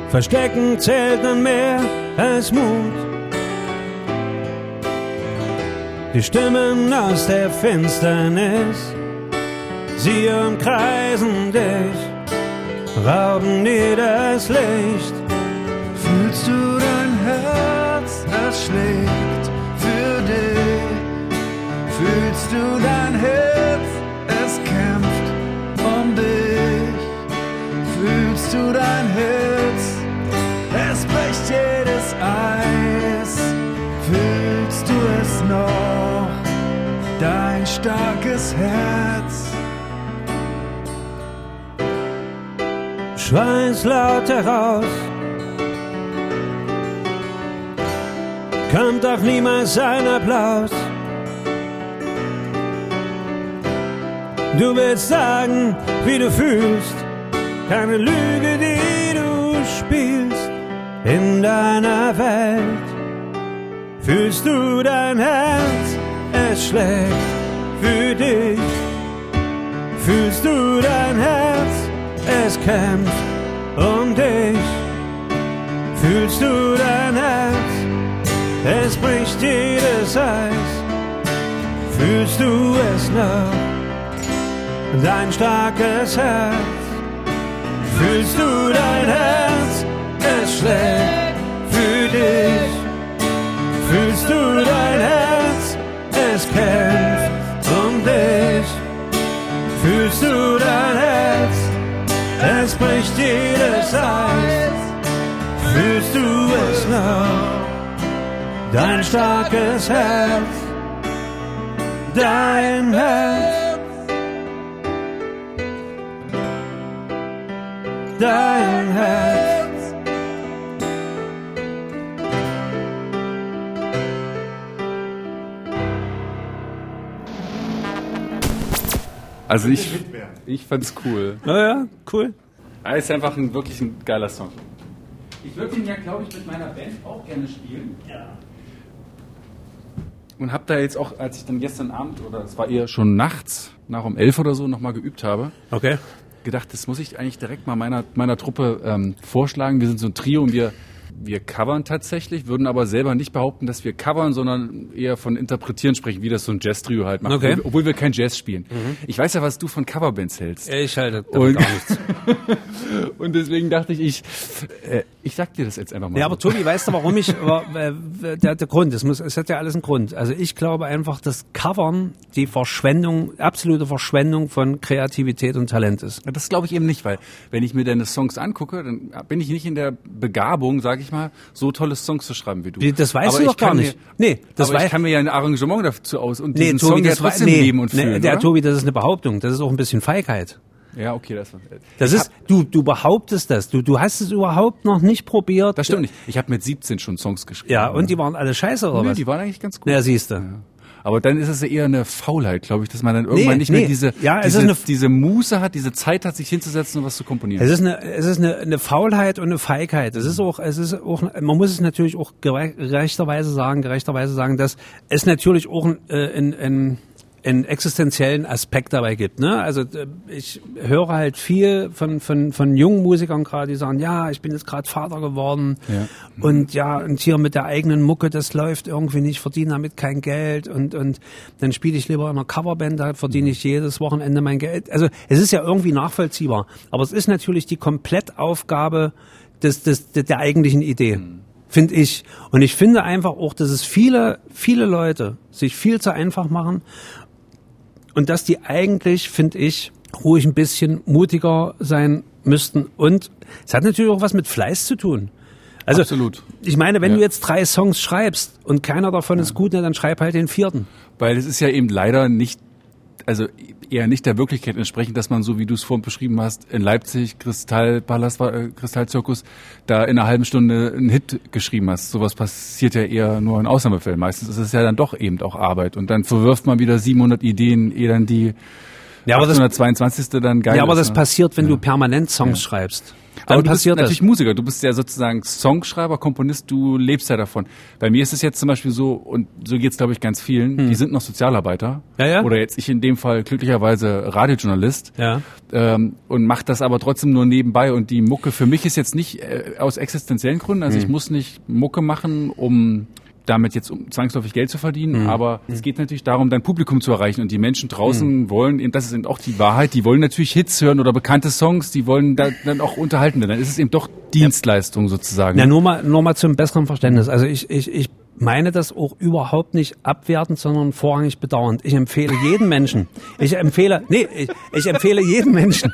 Verstecken zählt dann mehr als Mut. Die Stimmen aus der Finsternis, sie umkreisen dich, rauben dir das Licht. Fühlst du dein Herz, es schlägt für dich? Fühlst du dein Herz, dein Herz, es bricht jedes Eis? Fühlst du es noch, dein starkes Herz? Schweiß laut heraus. Kommt doch niemals ein Applaus. Du willst sagen, wie du fühlst, keine Lüge, in deiner Welt. Fühlst du dein Herz, es schlägt für dich. Fühlst du dein Herz, es kämpft um dich. Fühlst du dein Herz, es bricht jedes Eis. Fühlst du es noch, dein starkes Herz? Fühlst du dein Herz, es schlägt für dich. Fühlst du dein Herz, es kämpft um dich. Fühlst du dein Herz, es bricht jedes Eis. Fühlst du es noch, dein starkes Herz, dein Herz, dein Herz. Also ich, ich fand's cool. Naja, cool. Er ist einfach ein, wirklich ein geiler Song. Ich würde ihn ja, glaube ich, mit meiner Band auch gerne spielen. Ja. Und habe da jetzt auch, als ich dann gestern Abend, oder es war eher schon nachts, nach um elf oder so, nochmal geübt habe, Okay. gedacht, das muss ich eigentlich direkt mal meiner, meiner Truppe ähm, vorschlagen. Wir sind so ein Trio und wir, wir covern tatsächlich, würden aber selber nicht behaupten, dass wir covern, sondern eher von Interpretieren sprechen, wie das so ein Jazz-Trio halt macht, Okay. obwohl, wir kein Jazz spielen. Ich weiß ja, was du von Coverbands hältst. Ich halte Und- gar nichts. Und deswegen dachte ich, ich, äh, ich sag dir das jetzt einfach mal. Ja, aber Tobi, weißt du, warum ich, äh, der, der Grund, es muss, es hat ja alles einen Grund. Also ich glaube einfach, dass Covern die Verschwendung, absolute Verschwendung von Kreativität und Talent ist. Das glaube ich eben nicht, weil wenn ich mir deine Songs angucke, dann bin ich nicht in der Begabung, sag ich mal, so tolle Songs zu schreiben wie du. Das weißt aber du ich doch gar nicht. Mir, Nee, das aber ich kann mir ja ein Arrangement dazu aus und Nee, diesen Tobi, Song ja das trotzdem nee, leben und nee, fühlen, der oder? Tobi, das ist eine Behauptung. Das ist auch ein bisschen Feigheit. Ja, okay, das war. Das ist, du, du behauptest das. Du, du hast es überhaupt noch nicht probiert. Das stimmt nicht. Ich habe mit 17 schon Songs geschrieben. Ja, und die waren alle scheiße, oder Nö, was? die waren eigentlich ganz gut. Ja, siehst du. Aber dann ist es ja eher eine Faulheit, glaube ich, dass man dann irgendwann nicht mehr nee. diese, Ja, es diese, ist eine- diese Muße hat, diese Zeit hat, sich hinzusetzen und was zu komponieren. Es ist eine, es ist eine, eine Faulheit und eine Feigheit. Es ist auch, es ist auch, man muss es natürlich auch gere- gerechterweise sagen, gerechterweise sagen, dass es natürlich auch ein, äh, ein, ein, einen existenziellen Aspekt dabei gibt. Ne? Also äh, ich höre halt viel von, von, von jungen Musikern gerade, die sagen, ja, ich bin jetzt gerade Vater geworden Ja. und ja, und hier mit der eigenen Mucke, das läuft irgendwie nicht, verdiene damit kein Geld und, und dann spiele ich lieber in einer Coverband, da verdiene ich jedes Wochenende mein Geld. Also es ist ja irgendwie nachvollziehbar, aber es ist natürlich die Komplettaufgabe des, des, der, der eigentlichen Idee. Finde ich. Und ich finde einfach auch, dass es viele, viele Leute sich viel zu einfach machen und dass die eigentlich, finde ich, ruhig ein bisschen mutiger sein müssten. Und es hat natürlich auch was mit Fleiß zu tun. Also, Absolut. ich meine, wenn Ja. du jetzt drei Songs schreibst und keiner davon ist gut, na, dann schreib halt den vierten. Weil es ist ja eben leider nicht, also eher nicht der Wirklichkeit entsprechend, dass man so, wie du es vorhin beschrieben hast, in Leipzig, Kristallpalast, äh, Kristallzirkus, da in einer halben Stunde einen Hit geschrieben hast. Sowas passiert ja eher nur in Ausnahmefällen. Meistens ist es ja dann doch eben auch Arbeit. Und dann verwirft man wieder 700 Ideen, ehe dann die Ja, aber das- 822. dann geil Ja, aber ist, das ne? passiert, wenn du permanent Songs schreibst. Dann Aber du bist passiert das. natürlich Musiker, du bist ja sozusagen Songschreiber, Komponist, du lebst ja davon. Bei mir ist es jetzt zum Beispiel so, und so geht's glaube ich ganz vielen, die sind noch Sozialarbeiter. Hm. Ja, ja. Oder jetzt ich in dem Fall glücklicherweise Radiojournalist. Ja. Ähm, und macht das aber trotzdem nur nebenbei. Und die Mucke für mich ist jetzt nicht äh, aus existenziellen Gründen, also ich Hm. muss nicht Mucke machen, um damit jetzt um zwangsläufig Geld zu verdienen, Hm. aber es geht natürlich darum, dein Publikum zu erreichen und die Menschen draußen wollen, eben das ist eben auch die Wahrheit, die wollen natürlich Hits hören oder bekannte Songs, die wollen da, dann auch unterhalten werden. Dann ist es eben doch Dienstleistung sozusagen. Na, nur mal, nur mal zum besseren Verständnis. Also ich, ich, ich meine das auch überhaupt nicht abwertend, sondern vorrangig bedauernd. Ich empfehle jedem Menschen, ich empfehle, nee, ich, ich empfehle jedem Menschen,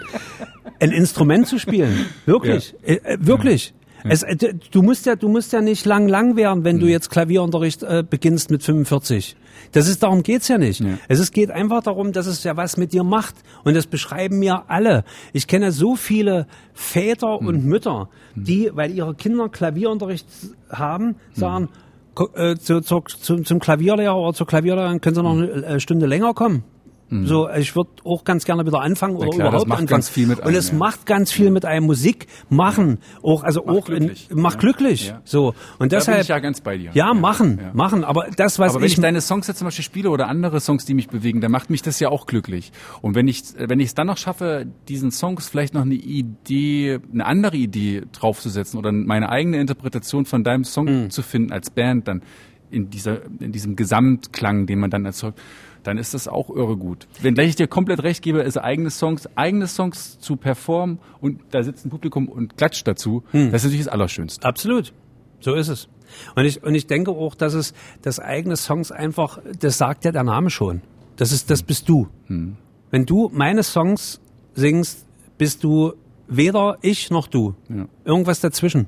ein Instrument zu spielen. Wirklich, äh, äh, wirklich. Es, äh, du musst ja, du musst ja nicht lang, lang werden, wenn du jetzt Klavierunterricht äh, beginnst mit 45. Das ist, darum geht's ja nicht. Es ist, geht einfach darum, dass es ja was mit dir macht. Und das beschreiben mir alle. Ich kenne so viele Väter und Mütter, die, weil ihre Kinder Klavierunterricht haben, sagen, ko- äh, zu, zu, zum, zum Klavierlehrer oder zur Klavierlehrerin können sie noch eine äh, Stunde länger kommen. So, ich würde auch ganz gerne wieder anfangen oder Mhm. klar, überhaupt macht anfangen. ganz viel mit und einem, es ja. macht ganz viel mit einem Musik machen, auch also auch glücklich. In, macht Ja. glücklich. Ja. So und da bin deshalb ich ja ganz bei dir. ja, machen, Ja. machen. Aber das, was Aber wenn ich, ich, deine Songs jetzt zum Beispiel spiele oder andere Songs, die mich bewegen, dann macht mich das ja auch glücklich. Und wenn ich wenn ich es dann noch schaffe, diesen Songs vielleicht noch eine Idee, eine andere Idee draufzusetzen oder meine eigene Interpretation von deinem Song Hm. zu finden als Band, dann in dieser in diesem Gesamtklang, den man dann erzeugt, dann ist das auch irre gut. Wenngleich ich dir komplett recht gebe, ist eigene Songs, eigene Songs zu performen und da sitzt ein Publikum und klatscht dazu, Hm. das ist natürlich das Allerschönste. absolut, so ist es. Und ich und ich denke auch, dass es das eigene Songs einfach, das sagt ja der Name schon. Das ist, das bist du. Wenn du meine Songs singst, bist du weder ich noch du. Ja. Irgendwas dazwischen.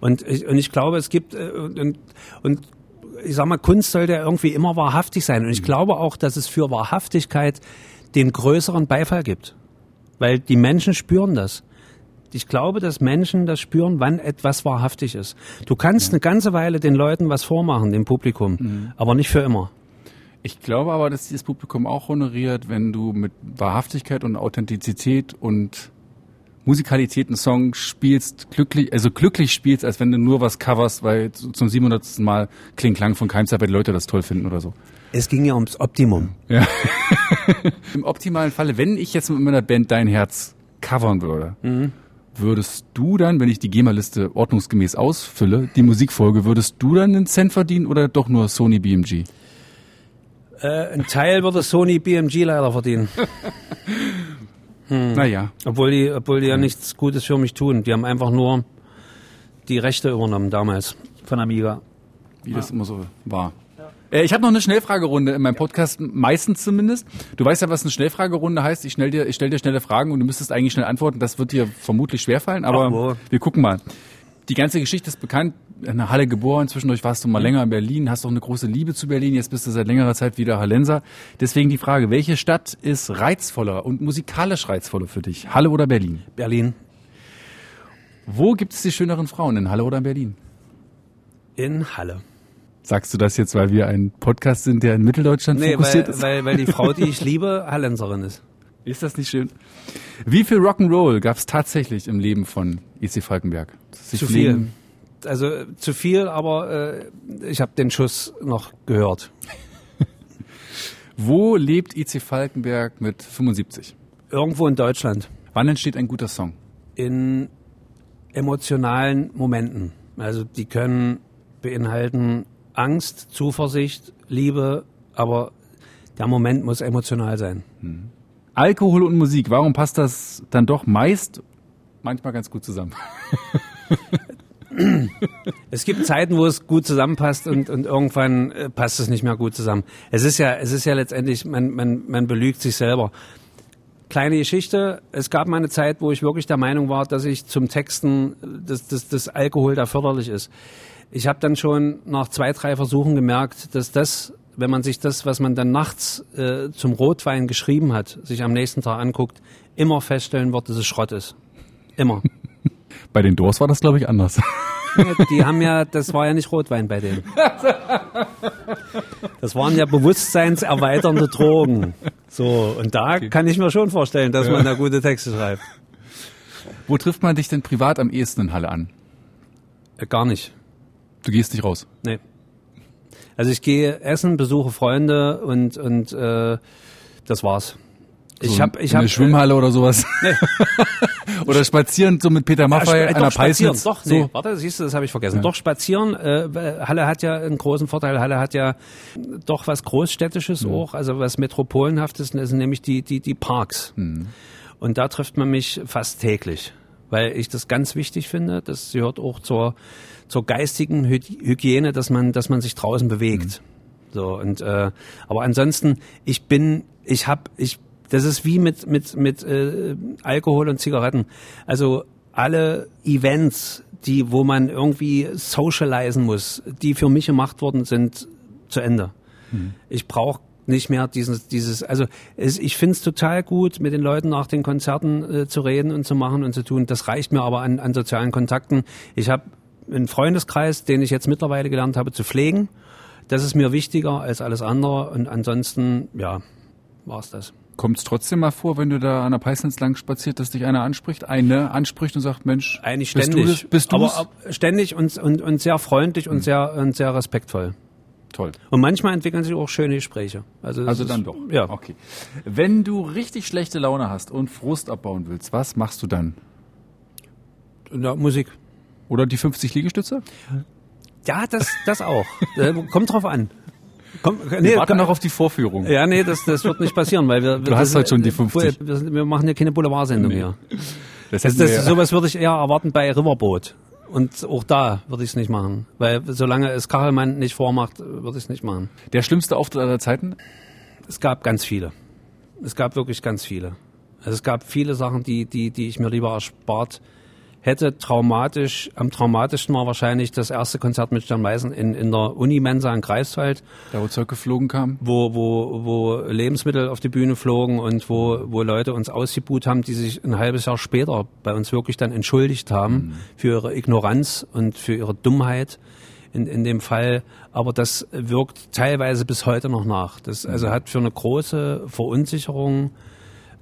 Und ich, und ich glaube, es gibt äh, und, und ich sag mal, Kunst sollte ja irgendwie immer wahrhaftig sein. Und ich glaube auch, dass es für Wahrhaftigkeit den größeren Beifall gibt. Weil die Menschen spüren das. Ich glaube, dass Menschen das spüren, wann etwas wahrhaftig ist. Du kannst eine ganze Weile den Leuten was vormachen, dem Publikum, aber nicht für immer. Ich glaube aber, dass dieses Publikum auch honoriert, wenn du mit Wahrhaftigkeit und Authentizität und Musikalität einen Song spielst, glücklich, also glücklich spielst, als wenn du nur was coverst, weil zum 700. Mal Kling-Klang von Keimzeit, weil die Leute das toll finden oder so. Es ging ja ums Optimum. Ja. Im optimalen Falle, wenn ich jetzt mit meiner Band Dein Herz covern würde, würdest du dann, wenn ich die GEMA-Liste ordnungsgemäß ausfülle, die Musikfolge, würdest du dann einen Cent verdienen oder doch nur Sony BMG? Äh, ein Teil würde Sony BMG leider verdienen. Naja, Obwohl die, obwohl die ja nichts Gutes für mich tun. Die haben einfach nur die Rechte übernommen damals von Amiga. wie das immer so war. Äh, Ich habe noch eine Schnellfragerunde in meinem Podcast, meistens zumindest. Du weißt ja, was eine Schnellfragerunde heißt. Ich stell dir, ich stell dir schnelle Fragen und du müsstest eigentlich schnell antworten. Das wird dir vermutlich schwerfallen, aber Ach, wir gucken mal. Die ganze Geschichte ist bekannt. In der Halle geboren, zwischendurch warst du mal länger in Berlin, hast auch eine große Liebe zu Berlin, jetzt bist du seit längerer Zeit wieder Hallenser. Deswegen die Frage, welche Stadt ist reizvoller und musikalisch reizvoller für dich? Halle oder Berlin? Berlin. Wo gibt es die schöneren Frauen, in Halle oder in Berlin? In Halle. Sagst du das jetzt, weil wir ein Podcast sind, der in Mitteldeutschland Nee, fokussiert weil, ist? weil, weil die Frau, die ich liebe, Hallenserin ist. Ist das nicht schön? Wie viel Rock'n'Roll gab es tatsächlich im Leben von E.C. Falkenberg? Sich Zu viel. Also äh, zu viel, aber äh, ich habe den Schuss noch gehört. Wo lebt E.C. Falkenberg mit 75? Irgendwo in Deutschland. Wann entsteht ein guter Song? In emotionalen Momenten. Also die können beinhalten Angst, Zuversicht, Liebe, aber der Moment muss emotional sein. Alkohol und Musik, warum passt das dann doch meist manchmal ganz gut zusammen? Es gibt Zeiten, wo es gut zusammenpasst und, und irgendwann äh, passt es nicht mehr gut zusammen. Es ist ja, es ist ja letztendlich, man, man, man belügt sich selber. Kleine Geschichte, es gab mal eine Zeit, wo ich wirklich der Meinung war, dass ich zum Texten, dass, dass, dass Alkohol da förderlich ist. Ich habe dann schon nach zwei, drei Versuchen gemerkt, dass das, wenn man sich das, was man dann nachts äh, zum Rotwein geschrieben hat, sich am nächsten Tag anguckt, immer feststellen wird, dass es Schrott ist. Immer. Bei den Doors war das, glaube ich, anders. Die haben ja, das war ja nicht Rotwein bei denen. Das waren ja bewusstseinserweiternde Drogen. So, und da kann ich mir schon vorstellen, dass man da gute Texte schreibt. Wo trifft man dich denn privat am ehesten in Halle an? Äh, Gar nicht. Du gehst nicht raus. Nee. Also ich gehe essen, besuche Freunde und, und äh, das war's. Ich So habe ich hab, eine Schwimmhalle oder sowas. oder spazieren so mit Peter äh, Maffay sp- an der doch, spazieren, Peisnitz. doch, so. nee, warte, siehst du, das habe ich vergessen. Doch, spazieren, äh, Halle hat ja einen großen Vorteil, Halle hat ja doch was Großstädtisches Mhm. auch, also was Metropolenhaftes, das sind nämlich die, die, die Parks. Mhm. Und da trifft man mich fast täglich, weil ich das ganz wichtig finde, das gehört auch zur, zur geistigen Hy Hygiene, dass man, dass man sich draußen bewegt. So, und äh, aber ansonsten, ich bin, ich hab, ich, das ist wie mit mit mit äh, Alkohol und Zigaretten. Also alle Events, die, wo man irgendwie socialisen muss, die für mich gemacht worden sind, zu Ende. Ich brauche nicht mehr dieses, dieses, also es, ich finde es total gut, mit den Leuten nach den Konzerten äh, zu reden und zu machen und zu tun. Das reicht mir aber an, an sozialen Kontakten. Ich habe einen Freundeskreis, den ich jetzt mittlerweile gelernt habe zu pflegen. Das ist mir wichtiger als alles andere. Und ansonsten, ja, war's das. Kommt es trotzdem mal vor, wenn du da an der Peisnitz lang spaziert, dass dich einer anspricht, eine anspricht und sagt, Mensch, Eigentlich bist ständig. Bist du aber ab- ständig und, und, und sehr freundlich und sehr und sehr respektvoll. Toll. Und manchmal entwickeln sich auch schöne Gespräche. Also, Also ist- dann doch. Ja. Okay. Wenn du richtig schlechte Laune hast und Frust abbauen willst, was machst du dann? Ja, Musik. Oder die 50 Liegestütze? Ja, das, das auch. Äh, Kommt drauf an. Komm, Wir nee, warten komm- noch auf die Vorführung. Ja, nee, das, das wird nicht passieren, weil wir. Du hast halt schon die 50. Wir, sind- wir machen ja keine Boulevardsendung hier. Das, Das, wir das, ja- sowas würde ich eher erwarten bei Riverboat. Und auch da würde ich es nicht machen. Weil solange es Kachelmann nicht vormacht, würde ich es nicht machen. der schlimmste Auftritt aller Zeiten? Es gab ganz viele. Es gab wirklich ganz viele. Also es gab viele Sachen, die, die, die ich mir lieber erspart hätte. Traumatisch, am traumatischsten war wahrscheinlich das erste Konzert mit Stern Meißen in, in der Unimensa in Greifswald. Da wo Zeug geflogen kam? wo, wo, wo Lebensmittel auf die Bühne flogen und wo, wo Leute uns ausgebuht haben, die sich ein halbes Jahr später bei uns wirklich dann entschuldigt haben für ihre Ignoranz und für ihre Dummheit in, in dem Fall. Aber das wirkt teilweise bis heute noch nach. Das also hat für eine große Verunsicherung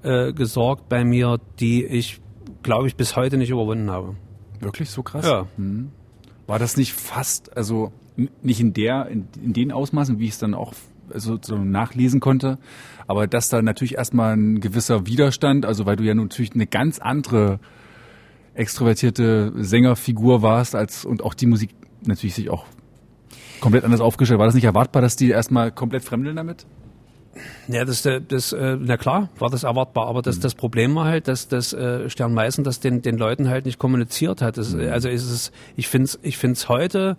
äh, gesorgt bei mir, die ich, glaube ich, bis heute nicht überwunden habe. Wirklich so krass? Ja. War das nicht fast, also nicht in der, in, in den Ausmaßen, wie ich es dann auch also so nachlesen konnte, aber dass da natürlich erstmal ein gewisser Widerstand, also weil du ja nun natürlich eine ganz andere extrovertierte Sängerfigur warst als und auch die Musik natürlich sich auch komplett anders aufgestellt. War das nicht erwartbar, dass die erstmal komplett fremdeln damit? Ja, das, äh, das, äh, na klar, war das erwartbar, aber das, das Problem war halt, dass das äh, Stern Meißen das den, den Leuten halt nicht kommuniziert hat. Das, äh, Also ist es, ich finde es ich find's heute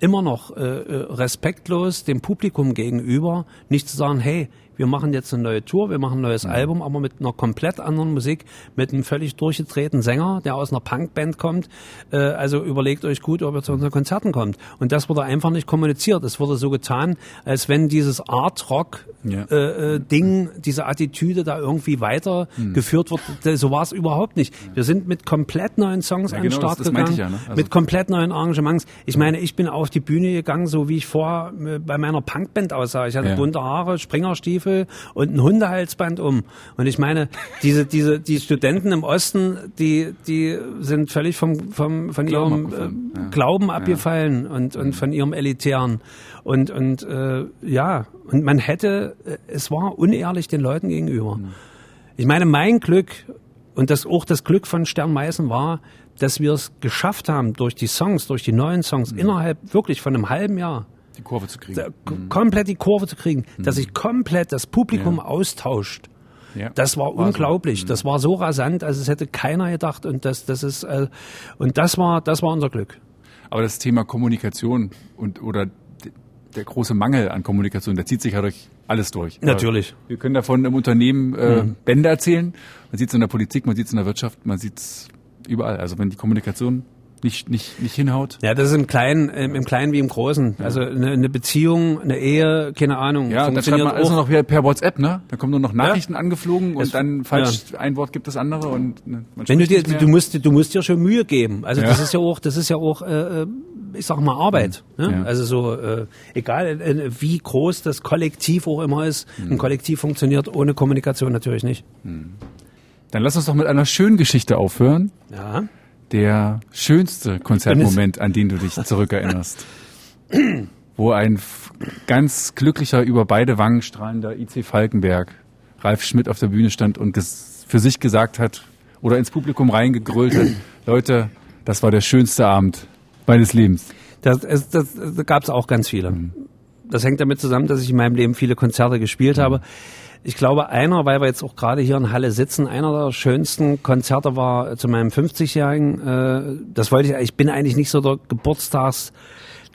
immer noch äh, äh, respektlos dem Publikum gegenüber, nicht zu sagen, hey, wir machen jetzt eine neue Tour, wir machen ein neues Album, aber mit einer komplett anderen Musik, mit einem völlig durchgedrehten Sänger, der aus einer Punkband kommt. Äh, also überlegt euch gut, ob ihr zu unseren Konzerten kommt. Und das wurde einfach nicht kommuniziert. Es wurde so getan, als wenn dieses Art Rock Ja. äh, äh, Ding, diese Attitüde da irgendwie weitergeführt wird. Das- So war es überhaupt nicht. Wir sind mit komplett neuen Songs Ja, an den genau, Start das- das gegangen, ja, ne? Also- mit komplett neuen Arrangements. Ich meine, ich bin auf die Bühne gegangen, so wie ich vorher äh, bei meiner Punkband aussah. Ich hatte bunte Haare, Springerstiefel und ein Hundehalsband um. Und ich meine, diese, diese, die Studenten im Osten, die, die sind völlig vom, vom, von Glauben ihrem äh. Glauben abgefallen und, und von ihrem elitären. Und, und äh, ja, und man hätte, äh, es war unehrlich den Leuten gegenüber. Ich meine, mein Glück und das auch das Glück von Stern Meißen war, dass wir es geschafft haben, durch die Songs, durch die neuen Songs, innerhalb wirklich von einem halben Jahr Die Kurve zu kriegen. da, k- komplett die Kurve zu kriegen, dass sich komplett das Publikum austauscht. Ja. Das war, War so. unglaublich. Das war so rasant, als es hätte keiner gedacht. Und das, das ist äh, und das war, das war unser Glück. Aber das Thema Kommunikation und oder der große Mangel an Kommunikation, der zieht sich ja durch alles durch. Natürlich. Wir können davon im Unternehmen äh, Bände erzählen. Man sieht es in der Politik, man sieht es in der Wirtschaft, man sieht es überall. Also wenn die Kommunikation nicht, nicht, nicht hinhaut? Ja, das ist im Kleinen, im im Kleinen wie im Großen. Also eine, eine Beziehung, eine Ehe, keine Ahnung, Ja, und dann schreibt man alles noch per WhatsApp, ne? Da kommen nur noch Nachrichten angeflogen und Es- dann falsch ein Wort gibt das andere und ne, man Wenn du dir, du musst, du musst dir schon Mühe geben. Also Ja. das ist ja auch, das ist ja auch, äh, ich sag mal Arbeit. Ne? Ja. Also so, äh, egal äh, wie groß das Kollektiv auch immer ist, Mhm. ein Kollektiv funktioniert ohne Kommunikation natürlich nicht. Dann lass uns doch mit einer schönen Geschichte aufhören. Ja. Der schönste Konzertmoment, an den du dich zurückerinnerst. Wo ein ganz glücklicher, über beide Wangen strahlender IC Falkenberg, Ralf Schmidt auf der Bühne stand und für sich gesagt hat oder ins Publikum reingegrölt hat, Leute, das war der schönste Abend meines Lebens. Das, es, das, da gab es auch ganz viele. Mhm. Das hängt damit zusammen, dass ich in meinem Leben viele Konzerte gespielt Mhm. habe. Ich glaube, einer, weil wir jetzt auch gerade hier in Halle sitzen, einer der schönsten Konzerte war zu meinem 50-Jährigen. Äh, das wollte ich, ich bin eigentlich nicht so der Geburtstags-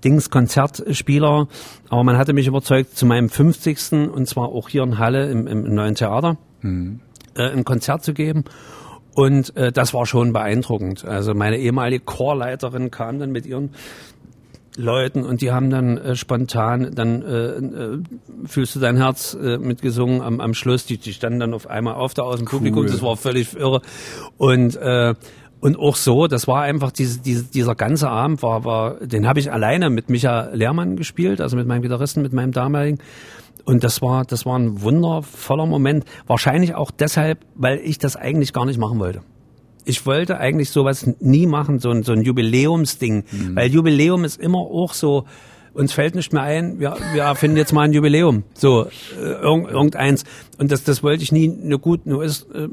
Dings Konzertspieler, aber man hatte mich überzeugt, zu meinem 50. und zwar auch hier in Halle im, im neuen Theater äh, ein Konzert zu geben. Und äh, das war schon beeindruckend. Also meine ehemalige Chorleiterin kam dann mit ihren Leuten und die haben dann äh, spontan dann äh, äh, fühlst du dein Herz äh, mitgesungen am, am Schluss. Die, die standen dann auf einmal auf da aus dem Publikum. Das war völlig irre. Und äh, und auch so, das war einfach diese, diese, dieser ganze Abend war, war, den habe ich alleine mit Micha Lehrmann gespielt, also mit meinem Gitarristen, mit meinem damaligen. Und das war, das war ein wundervoller Moment. Wahrscheinlich auch deshalb, weil ich das eigentlich gar nicht machen wollte. Ich wollte eigentlich sowas nie machen, so ein, so ein Jubiläumsding. Weil Jubiläum ist immer auch so, uns fällt nicht mehr ein, wir, wir erfinden jetzt mal ein Jubiläum. So, äh, irgend, irgendeins. Und das, das wollte ich nie, nur gut, nur ist, äh,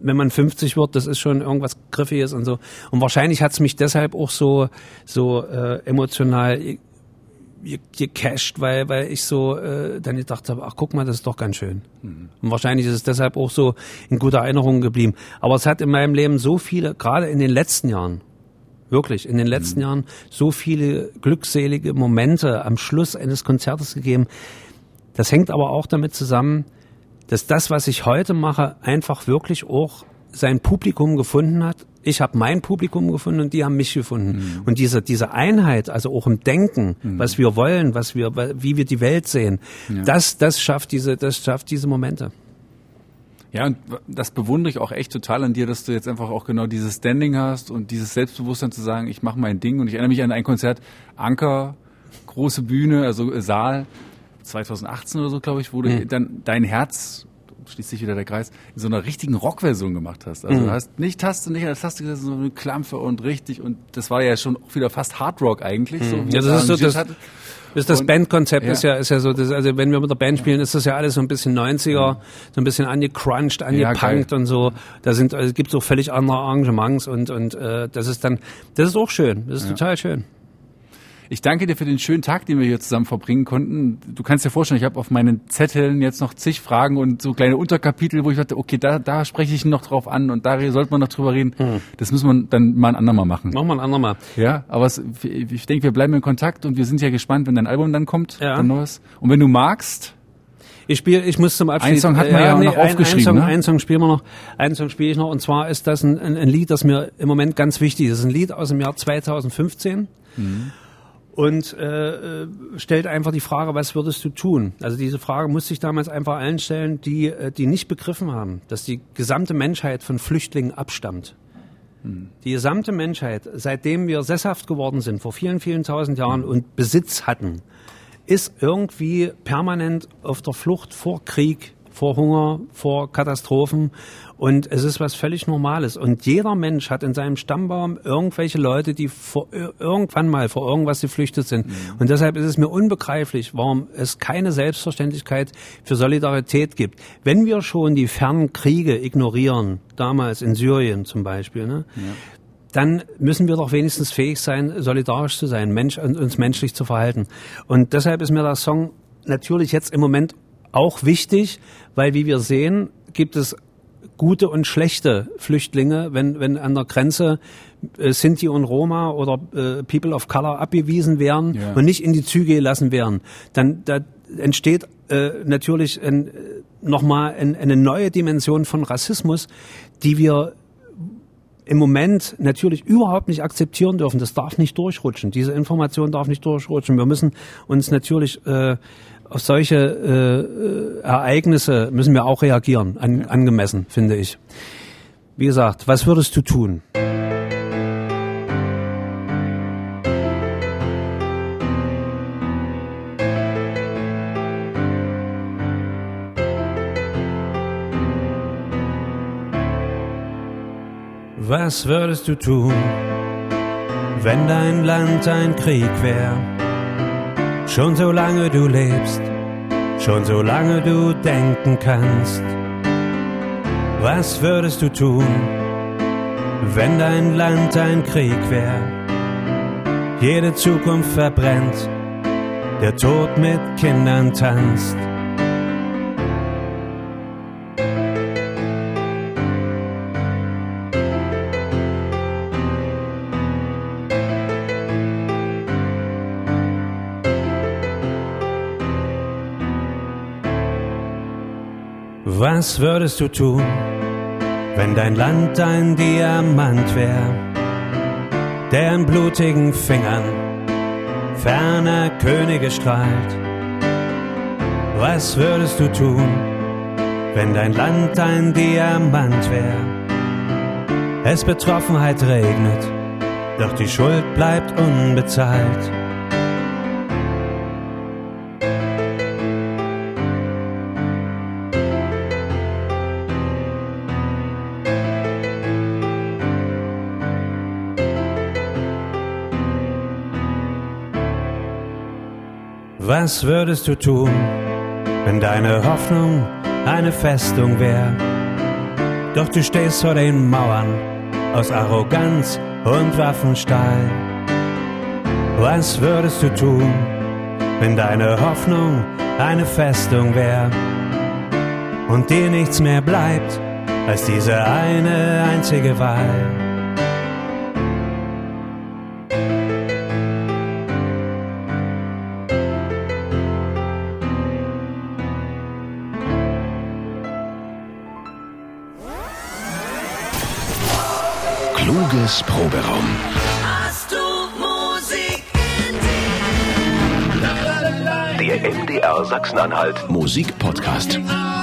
wenn man 50 wird, das ist schon irgendwas Griffiges und so. Und wahrscheinlich hat's mich deshalb auch so, so äh, emotional ge- gecasht, weil, weil ich so äh, dann gedacht habe, ach guck mal, das ist doch ganz schön. Und wahrscheinlich ist es deshalb auch so in guter Erinnerung geblieben. Aber es hat in meinem Leben so viele, gerade in den letzten Jahren, wirklich in den letzten Jahren, so viele glückselige Momente am Schluss eines Konzertes gegeben. Das hängt aber auch damit zusammen, dass das, was ich heute mache, einfach wirklich auch sein Publikum gefunden hat. Ich habe mein Publikum gefunden und die haben mich gefunden. Und diese, diese Einheit, also auch im Denken, was wir wollen, was wir, wie wir die Welt sehen, das, das schafft diese, das schafft diese Momente. Ja, und das bewundere ich auch echt total an dir, dass du jetzt einfach auch genau dieses Standing hast und dieses Selbstbewusstsein zu sagen, ich mache mein Ding. Und ich erinnere mich an ein Konzert, Anker, große Bühne, also äh, Saal, 2018 oder so, glaube ich, wo du dann dein Herz, schließt sich wieder der Kreis, in so einer richtigen Rockversion gemacht hast. Also du hast nicht Taste, nicht an der Taste gesessen, sondern eine Klampfe und richtig. Und das war ja schon wieder fast Hard Rock eigentlich. So, wie Ja, das ist so das- hat. Das, das Bandkonzept ja. ist ja, ist ja so, das, also wenn wir mit der Band spielen, ist das ja alles so ein bisschen 90er, so ein bisschen angecrunched, angepunkt geil. und so. Da sind, also es gibt so völlig andere Arrangements und, und äh, das ist dann, das ist auch schön, das ist total schön. Ich danke dir für den schönen Tag, den wir hier zusammen verbringen konnten. Du kannst dir vorstellen, ich habe auf meinen Zetteln jetzt noch zig Fragen und so kleine Unterkapitel, wo ich dachte, okay, da, da spreche ich noch drauf an und da sollte man noch drüber reden. Hm. Das müssen wir dann mal ein andermal machen. Machen wir ein andermal. Ja, aber es, ich denke, wir bleiben in Kontakt und wir sind ja gespannt, wenn dein Album dann kommt, Ja. dein neues. Und wenn du magst, Ich spiele, ich muss zum Abschied. Einen Song hatten wir ja auch noch ein, aufgeschrieben, Ein Song, ne? einen Song spielen wir noch. Einen Song spiele ich noch. Und zwar ist das ein, ein, ein Lied, das mir im Moment ganz wichtig ist. Das ist ein Lied aus dem Jahr 2015. Und äh, äh, stellt einfach die Frage, was würdest du tun? Also diese Frage musste ich damals einfach allen stellen, die, äh, die nicht begriffen haben, dass die gesamte Menschheit von Flüchtlingen abstammt. Die gesamte Menschheit, seitdem wir sesshaft geworden sind, vor vielen, vielen tausend Jahren und Besitz hatten, ist irgendwie permanent auf der Flucht vor Krieg, vor Hunger, vor Katastrophen. Und es ist was völlig Normales. Und jeder Mensch hat in seinem Stammbaum irgendwelche Leute, die vor, irgendwann mal vor irgendwas geflüchtet sind. Und deshalb ist es mir unbegreiflich, warum es keine Selbstverständlichkeit für Solidarität gibt. Wenn wir schon die fernen Kriege ignorieren, damals in Syrien zum Beispiel, ne? dann müssen wir doch wenigstens fähig sein, solidarisch zu sein, Mensch, und uns menschlich zu verhalten. Und deshalb ist mir der Song natürlich jetzt im Moment auch wichtig, weil wie wir sehen, gibt es gute und schlechte Flüchtlinge, wenn, wenn an der Grenze äh, Sinti und Roma oder äh, People of Color abgewiesen werden Ja. und nicht in die Züge gelassen werden, dann da entsteht äh, natürlich ein, nochmal ein, eine neue Dimension von Rassismus, die wir im Moment natürlich überhaupt nicht akzeptieren dürfen. Das darf nicht durchrutschen. Diese Information darf nicht durchrutschen. Wir müssen uns natürlich äh, auf solche äh, Ereignisse müssen wir auch reagieren, an, angemessen, finde ich. Wie gesagt, was würdest du tun? Was würdest du tun, wenn dein Land ein Krieg wäre? Schon solange du lebst, schon solange du denken kannst. Was würdest du tun, wenn dein Land ein Krieg wäre? Jede Zukunft verbrennt, der Tod mit Kindern tanzt. Was würdest du tun, wenn dein Land ein Diamant wär, der in blutigen Fingern ferner Könige strahlt? Was würdest du tun, wenn dein Land ein Diamant wär? Es Betroffenheit regnet, doch die Schuld bleibt unbezahlt. Was würdest du tun, wenn deine Hoffnung eine Festung wär? Doch du stehst vor den Mauern aus Arroganz und Waffenstahl. Was würdest du tun, wenn deine Hoffnung eine Festung wär? Und dir nichts mehr bleibt als diese eine einzige Wahl? Kluges Proberaum. Hast du Musik in Der MDR Sachsen-Anhalt Musikpodcast. dir?